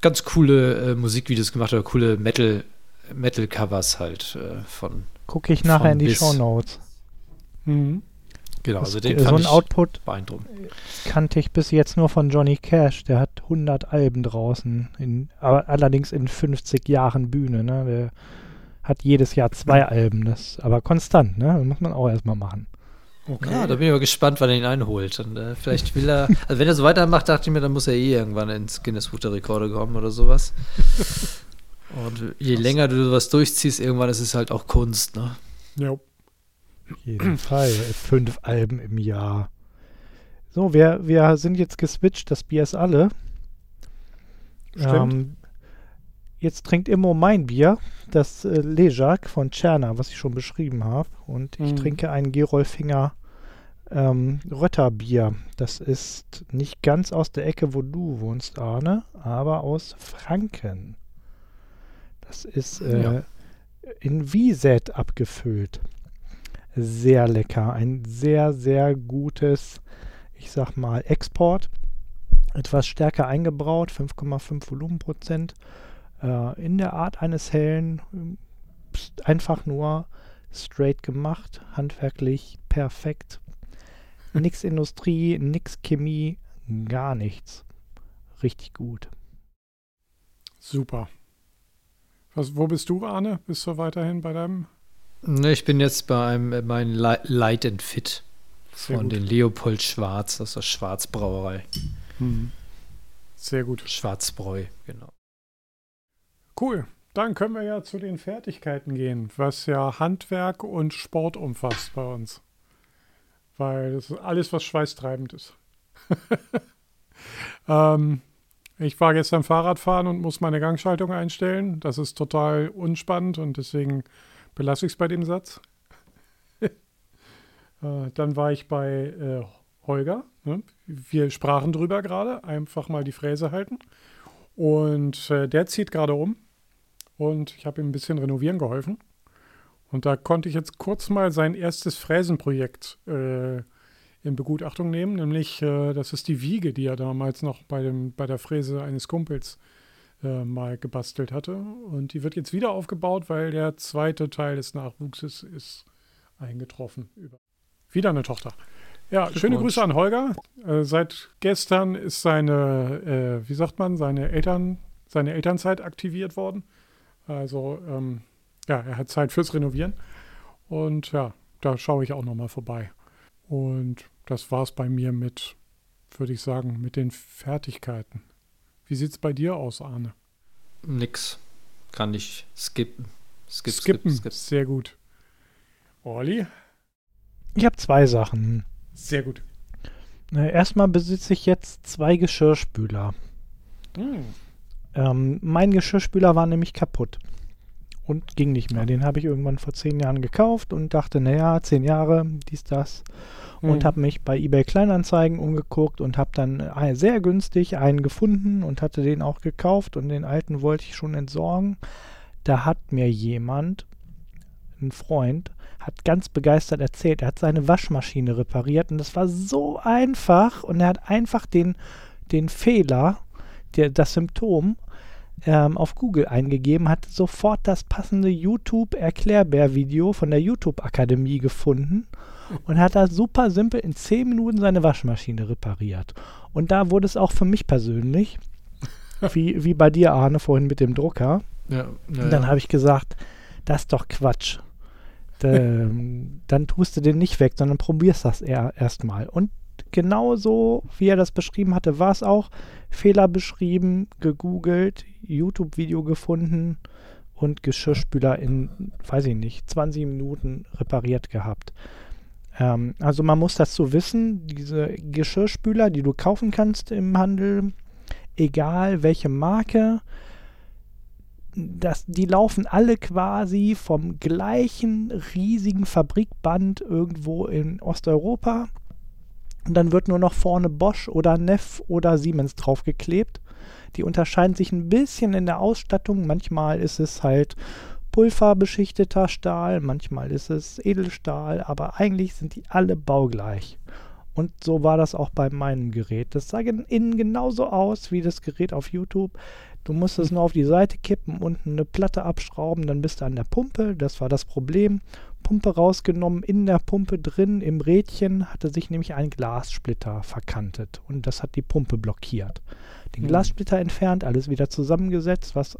ganz coole äh, Musikvideos gemacht oder coole Metal, Metal-Covers halt äh, von. Gucke ich nachher in die bis. Shownotes. Mhm. Genau, also den so ein ich Output beeindruckend. kannte ich bis jetzt nur von Johnny Cash. Der hat 100 Alben draußen, in, aber allerdings in 50 Jahren Bühne. Ne? Der hat jedes Jahr zwei Alben, das aber konstant. Ne? Das muss man auch erstmal machen. Okay. Ja, da bin ich mal gespannt, wann er ihn einholt. Und äh, vielleicht will er, [LAUGHS] also wenn er so weitermacht, dachte ich mir, dann muss er eh irgendwann ins Guinness Buch der Rekorde kommen oder sowas. [LAUGHS] Und je länger du sowas durchziehst, irgendwann ist es halt auch Kunst, ne? Ja. Auf jeden Fall. Fünf Alben im Jahr. So, wir, wir sind jetzt geswitcht, das Bier ist alle. Stimmt. Ähm, jetzt trinkt Immo mein Bier, das äh, Lejac von Czerna, was ich schon beschrieben habe. Und ich Mhm. trinke ein Gerolfinger ähm, Rötterbier. Das ist nicht ganz aus der Ecke, wo du wohnst, Arne, aber aus Franken. Das ist äh, Ja. in Wieset abgefüllt. Sehr lecker. Ein sehr, sehr gutes, ich sag mal, Export. Etwas stärker eingebraut, 5,5 Volumenprozent. Äh, in der Art eines hellen, einfach nur straight gemacht, handwerklich perfekt. Nix Industrie, nix Chemie, gar nichts. Richtig gut. Super. Was, wo bist du, Arne? Bist du weiterhin bei deinem? Ne, ich bin jetzt bei einem, äh, mein Li- Light and Fit von den Leopold Schwarz aus der Schwarzbrauerei. Hm. Sehr gut. Schwarzbräu, genau. Cool. Dann können wir ja zu den Fertigkeiten gehen, was ja Handwerk und Sport umfasst bei uns. Weil das ist alles, was schweißtreibend ist. [LAUGHS] ähm, ich war gestern Fahrradfahren und muss meine Gangschaltung einstellen. Das ist total unspannend und deswegen belasse ich es bei dem Satz. [LAUGHS] äh, dann war ich bei äh, Holger. Ne? Wir sprachen drüber gerade. Einfach mal die Fräse halten. Und äh, der zieht gerade um. Und ich habe ihm ein bisschen renovieren geholfen. Und da konnte ich jetzt kurz mal sein erstes Fräsenprojekt äh, in Begutachtung nehmen. Nämlich, äh, das ist die Wiege, die er damals noch bei, dem, bei der Fräse eines Kumpels äh, mal gebastelt hatte. Und die wird jetzt wieder aufgebaut, weil der zweite Teil des Nachwuchses ist eingetroffen. Wieder eine Tochter. Ja, schöne. Grüße an Holger. Äh, seit gestern ist seine, äh, wie sagt man, seine Eltern, seine Elternzeit aktiviert worden. Also, ähm, ja, er hat Zeit fürs Renovieren. Und ja, da schaue ich auch nochmal vorbei. Und das war's bei mir mit, würde ich sagen, mit den Fertigkeiten. Wie sieht's bei dir aus, Arne? Nix. Kann ich skippen. Skip, Skippen, skip, skip. sehr gut. Olli, Ich habe zwei Sachen. sehr gut. Erstmal besitze ich jetzt zwei Geschirrspüler. Hm. Ähm, mein Geschirrspüler war nämlich kaputt und ging nicht mehr. Den habe ich irgendwann vor zehn Jahren gekauft und dachte, naja, zehn Jahre, dies, das. Und Hm. habe mich bei eBay Kleinanzeigen umgeguckt und habe dann äh, sehr günstig einen gefunden und hatte den auch gekauft und den alten wollte ich schon entsorgen. Da hat mir jemand, ein Freund, hat ganz begeistert erzählt, er hat seine Waschmaschine repariert und das war so einfach und er hat einfach den, den Fehler, der, das Symptom ähm, auf Google eingegeben, hat sofort das passende YouTube-Erklärbär-Video von der YouTube-Akademie gefunden und hat da super simpel in 10 Minuten seine Waschmaschine repariert. Und da wurde es auch für mich persönlich, [LAUGHS] wie, wie bei dir, Arne, vorhin mit dem Drucker. Ja, ja, Und dann habe ich gesagt, das ist doch Quatsch. [LAUGHS] Ähm, dann tust du den nicht weg, sondern probierst das erstmal. Und genauso, wie er das beschrieben hatte, war es auch. Fehler beschrieben, gegoogelt, YouTube-Video gefunden und Geschirrspüler in, weiß ich nicht, 20 Minuten repariert gehabt. Ähm, also man muss dazu wissen, diese Geschirrspüler, die du kaufen kannst im Handel, egal welche Marke, das, die laufen alle quasi vom gleichen riesigen Fabrikband irgendwo in Osteuropa. Und dann wird nur noch vorne Bosch oder Neff oder Siemens draufgeklebt. Die unterscheiden sich ein bisschen in der Ausstattung. Manchmal ist es halt pulverbeschichteter Stahl, manchmal ist es Edelstahl, aber eigentlich sind die alle baugleich. Und so war das auch bei meinem Gerät. Das sah innen genauso aus wie das Gerät auf YouTube. Du musst es nur auf die Seite kippen, unten eine Platte abschrauben, dann bist du an der Pumpe. Das war das Problem. Pumpe rausgenommen. In der Pumpe drin, im Rädchen, hatte sich nämlich ein Glassplitter verkantet und das hat die Pumpe blockiert. Den Hm. Glassplitter entfernt, alles wieder zusammengesetzt, was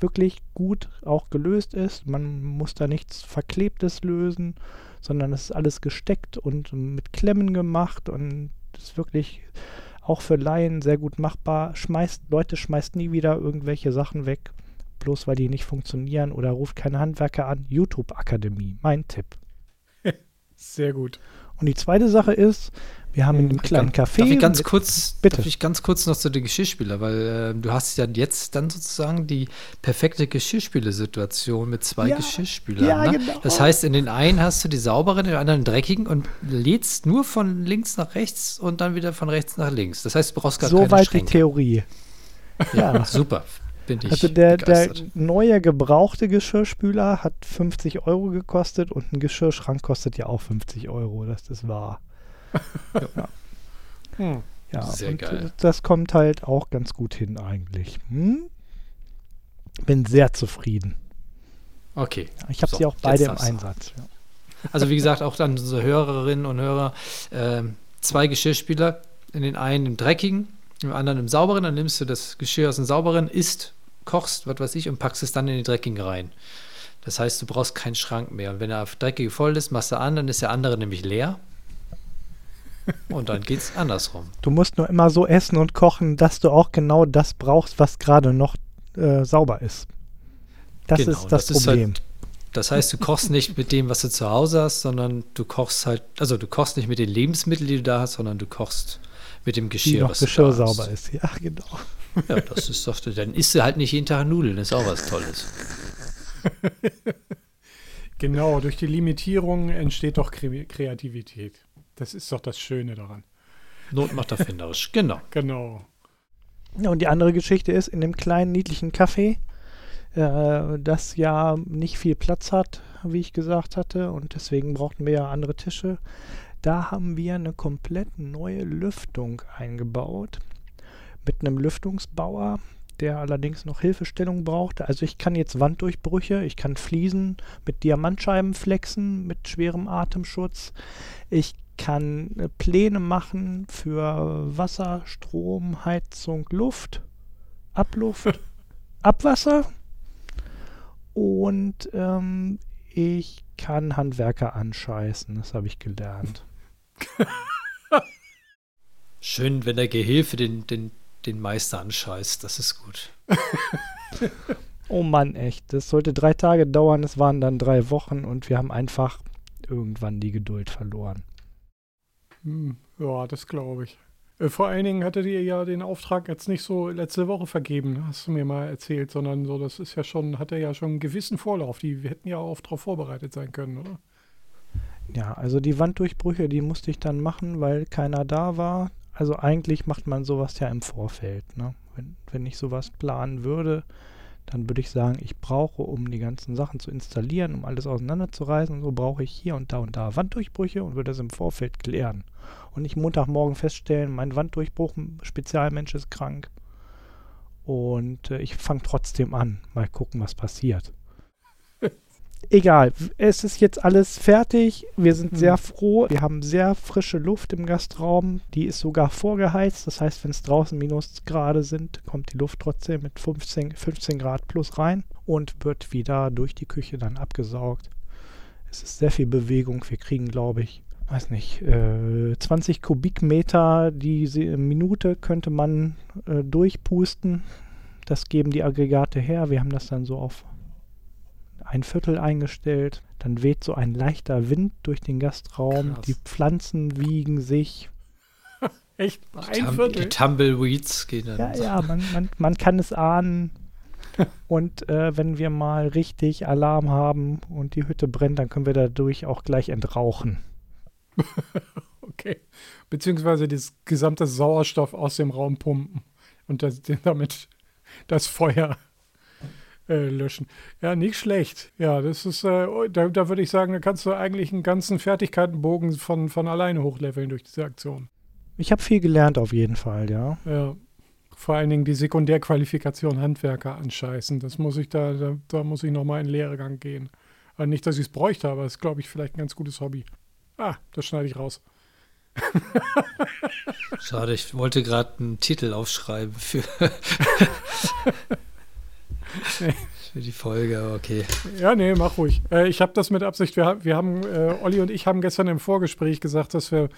wirklich gut auch gelöst ist. Man muss da nichts Verklebtes lösen, sondern es ist alles gesteckt und mit Klemmen gemacht und ist wirklich auch für Laien sehr gut machbar. Schmeißt, Leute schmeißt nie wieder irgendwelche Sachen weg, bloß weil die nicht funktionieren oder ruft keine Handwerker an. YouTube Akademie, mein Tipp. [LAUGHS] Sehr gut. Und die zweite Sache ist, wir haben in dem kleinen Café. Darf ich ganz kurz, Bitte. Darf ich ganz kurz noch zu den Geschirrspüler, weil äh, du hast ja jetzt dann sozusagen die perfekte Geschirrspüler-Situation mit zwei Ja, Geschirrspülern. ja, ne? genau. Das heißt, in den einen hast du die sauberen, in den anderen dreckigen und lädst nur von links nach rechts und dann wieder von rechts nach links. Das heißt, du brauchst gar keine Soweit die. Theorie. Ja. Super, bin ich Also der, der neue gebrauchte Geschirrspüler hat 50 Euro gekostet und ein Geschirrschrank kostet ja auch 50 Euro, das ist wahr. [LAUGHS] Hm. Ja, Sehr und geil. äh, das kommt halt auch ganz gut hin eigentlich. Hm? Bin sehr zufrieden. Okay. Ich habe So, sie auch beide im. Einsatz. Ja. Also wie gesagt, auch dann unsere Hörerinnen und Hörer, ähm, zwei Geschirrspüler, in den einen im dreckigen, im anderen im sauberen, dann nimmst du das Geschirr aus dem sauberen, isst, kochst, was weiß ich, und packst es dann in den dreckigen rein. Das heißt, du brauchst keinen Schrank mehr. Und wenn der dreckige voll ist, machst du an, dann ist der andere nämlich leer. Und dann geht es [LAUGHS] andersrum. Du musst nur immer so essen und kochen, dass du auch genau das brauchst, was gerade noch äh, sauber ist. Das Genau, ist das, ist Problem. Halt, das heißt, du kochst nicht mit dem, was du zu Hause hast, sondern du kochst halt, also du kochst nicht mit den Lebensmitteln, die du da hast, sondern du kochst mit dem Geschirr, noch was Geschirr du da sauber ist. Ja, genau. Ja, das ist doch, dann isst du halt nicht jeden Tag Nudeln, ist auch was Tolles. [LAUGHS] Genau, durch die Limitierung entsteht doch Kre Kreativität. Das ist doch das Schöne daran. Not macht erfinderisch, genau. [LAUGHS] Genau. Ja, und die andere Geschichte ist, in dem kleinen, niedlichen Café, äh, das ja nicht viel Platz hat, wie ich gesagt hatte, und deswegen brauchten wir ja andere Tische. Da haben wir eine komplett neue Lüftung eingebaut mit einem Lüftungsbauer, der allerdings noch Hilfestellung brauchte. Also ich kann jetzt Wanddurchbrüche, ich kann Fliesen mit Diamantscheiben flexen, mit schwerem Atemschutz. Ich kann äh, Pläne machen für Wasser, Strom, Heizung, Luft, Abluft, [LAUGHS] Abwasser. Und ähm, ich kann Handwerker anscheißen, das habe ich gelernt. [LAUGHS] Schön, wenn der Gehilfe den, den, den Meister anscheißt, das ist gut. [LAUGHS] Oh Mann, echt. Das sollte drei Tage dauern, es waren dann drei Wochen und wir haben einfach irgendwann die Geduld verloren. Hm, ja, das glaube ich. Äh, Vor allen Dingen hattet ihr ja den Auftrag jetzt nicht so letzte Woche vergeben, hast du mir mal erzählt, sondern so, das ist ja schon, hat er ja schon einen gewissen Vorlauf. Die wir hätten ja auch darauf vorbereitet sein können, oder? Ja, also die Wanddurchbrüche, die musste ich dann machen, weil keiner da war. Also eigentlich macht man sowas ja im Vorfeld. Ne? Wenn, wenn ich sowas planen würde, dann würde ich sagen, ich brauche, um die ganzen Sachen zu installieren, um alles auseinanderzureißen, so brauche ich hier und da und da Wanddurchbrüche und würde das im Vorfeld klären. Und nicht Montagmorgen feststellen, mein Wanddurchbruch, Spezialmensch ist krank. Und äh, ich fange trotzdem an. Mal gucken, was passiert. Egal, es ist jetzt alles fertig. Wir sind Hm. sehr froh. Wir haben sehr frische Luft im Gastraum. Die ist sogar vorgeheizt. Das heißt, wenn es draußen Minusgrade sind, kommt die Luft trotzdem mit 15, 15 Grad plus rein und wird wieder durch die Küche dann abgesaugt. Es ist sehr viel Bewegung. Wir kriegen, glaube ich, weiß nicht, äh, 20 Kubikmeter die Minute könnte man äh, durchpusten. Das geben die Aggregate her. Wir haben das dann so auf ein Viertel eingestellt. Dann weht so ein leichter Wind durch den Gastraum. Krass. Die Pflanzen wiegen sich. [LAUGHS] Echt? Die, Ein Tum Viertel? die Tumbleweeds gehen dann. Ja, ja, man, man, man kann es ahnen. [LAUGHS] Und äh, wenn wir mal richtig Alarm haben und die Hütte brennt, dann können wir dadurch auch gleich entrauchen. [LAUGHS] Okay. Beziehungsweise das gesamte Sauerstoff aus dem Raum pumpen und das, damit das Feuer äh, löschen. Ja, nicht schlecht. Ja, das ist, äh, da, da würde ich sagen, da kannst du eigentlich einen ganzen Fertigkeitenbogen von, von alleine hochleveln durch diese Aktion. Ich habe viel gelernt auf jeden Fall, ja. Ja. Vor allen Dingen die Sekundärqualifikation Handwerker anscheißen. Das muss ich da, da, da muss ich nochmal in den Lehrgang gehen. Aber nicht, dass ich es bräuchte, aber es ist, glaube ich, vielleicht ein ganz gutes Hobby. Ah, das schneide ich raus. [LAUGHS] Schade, ich wollte gerade einen Titel aufschreiben für, [LAUGHS] [LAUGHS] für die Folge, okay. Ja, nee, mach ruhig. Äh, ich habe das mit Absicht. Wir, wir haben, äh, Olli und ich haben gestern im Vorgespräch gesagt, dass wir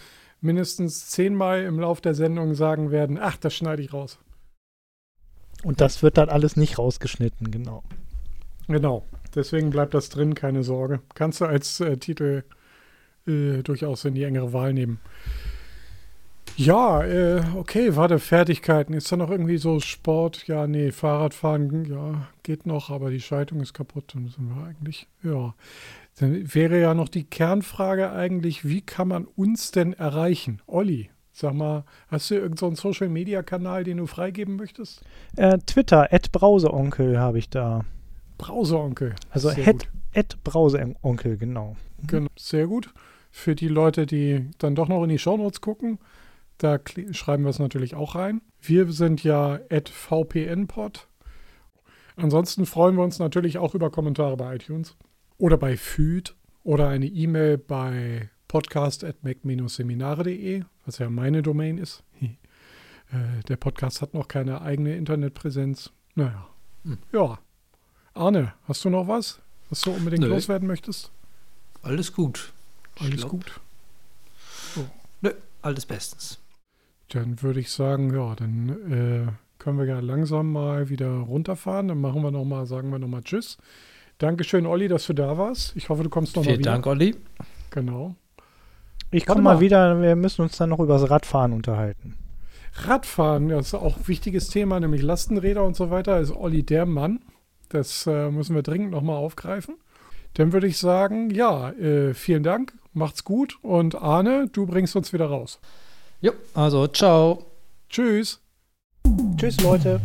mindestens zehnmal im Lauf der Sendung sagen werden, ach, das schneide ich raus. Und das wird dann alles nicht rausgeschnitten, genau. Genau. Deswegen bleibt das drin, keine Sorge. Kannst du als äh, Titel äh, durchaus in die engere Wahl nehmen. Ja, äh, okay, warte, Fertigkeiten. Ist da noch irgendwie so Sport? Ja, nee, Fahrradfahren, ja, geht noch, aber die Schaltung ist kaputt. Dann sind wir eigentlich, ja. Dann wäre ja noch die Kernfrage eigentlich, wie kann man uns denn erreichen? Olli, sag mal, hast du irgendeinen so Social-Media-Kanal, den du freigeben möchtest? Äh, Twitter, Brauseonkel habe ich da. Brauseonkel. Also Brauseonkel, genau. Genau, sehr gut. Für die Leute, die dann doch noch in die Shownotes gucken, da schreiben wir es natürlich auch rein. Wir sind ja at VPNpod. Ansonsten freuen wir uns natürlich auch über Kommentare bei iTunes oder bei Feed oder eine E-Mail bei podcast.mac-seminare.de, was ja meine Domain ist. [LAUGHS] Äh, der Podcast hat noch keine eigene Internetpräsenz. Naja. Hm. Ja. Arne, hast du noch was, was du unbedingt Nö. loswerden möchtest? Alles gut. Alles glaub, gut. Oh. Nö, alles bestens. Dann würde ich sagen, ja, dann äh, können wir ja langsam mal wieder runterfahren. Dann machen wir noch mal, sagen wir noch mal Tschüss. Dankeschön, Olli, dass du da warst. Ich hoffe, du kommst noch Vielen mal wieder. Vielen Dank, Olli. Genau. Ich komme mal wieder. Wir müssen uns dann noch über das Radfahren unterhalten. Radfahren, das ist auch ein wichtiges Thema, nämlich Lastenräder und so weiter. Ist Olli der Mann. Das äh, müssen wir dringend noch mal aufgreifen. Dann würde ich sagen, ja, äh, vielen Dank, macht's gut und Arne, du bringst uns wieder raus. Jo, also ciao. Tschüss. Tschüss, Leute.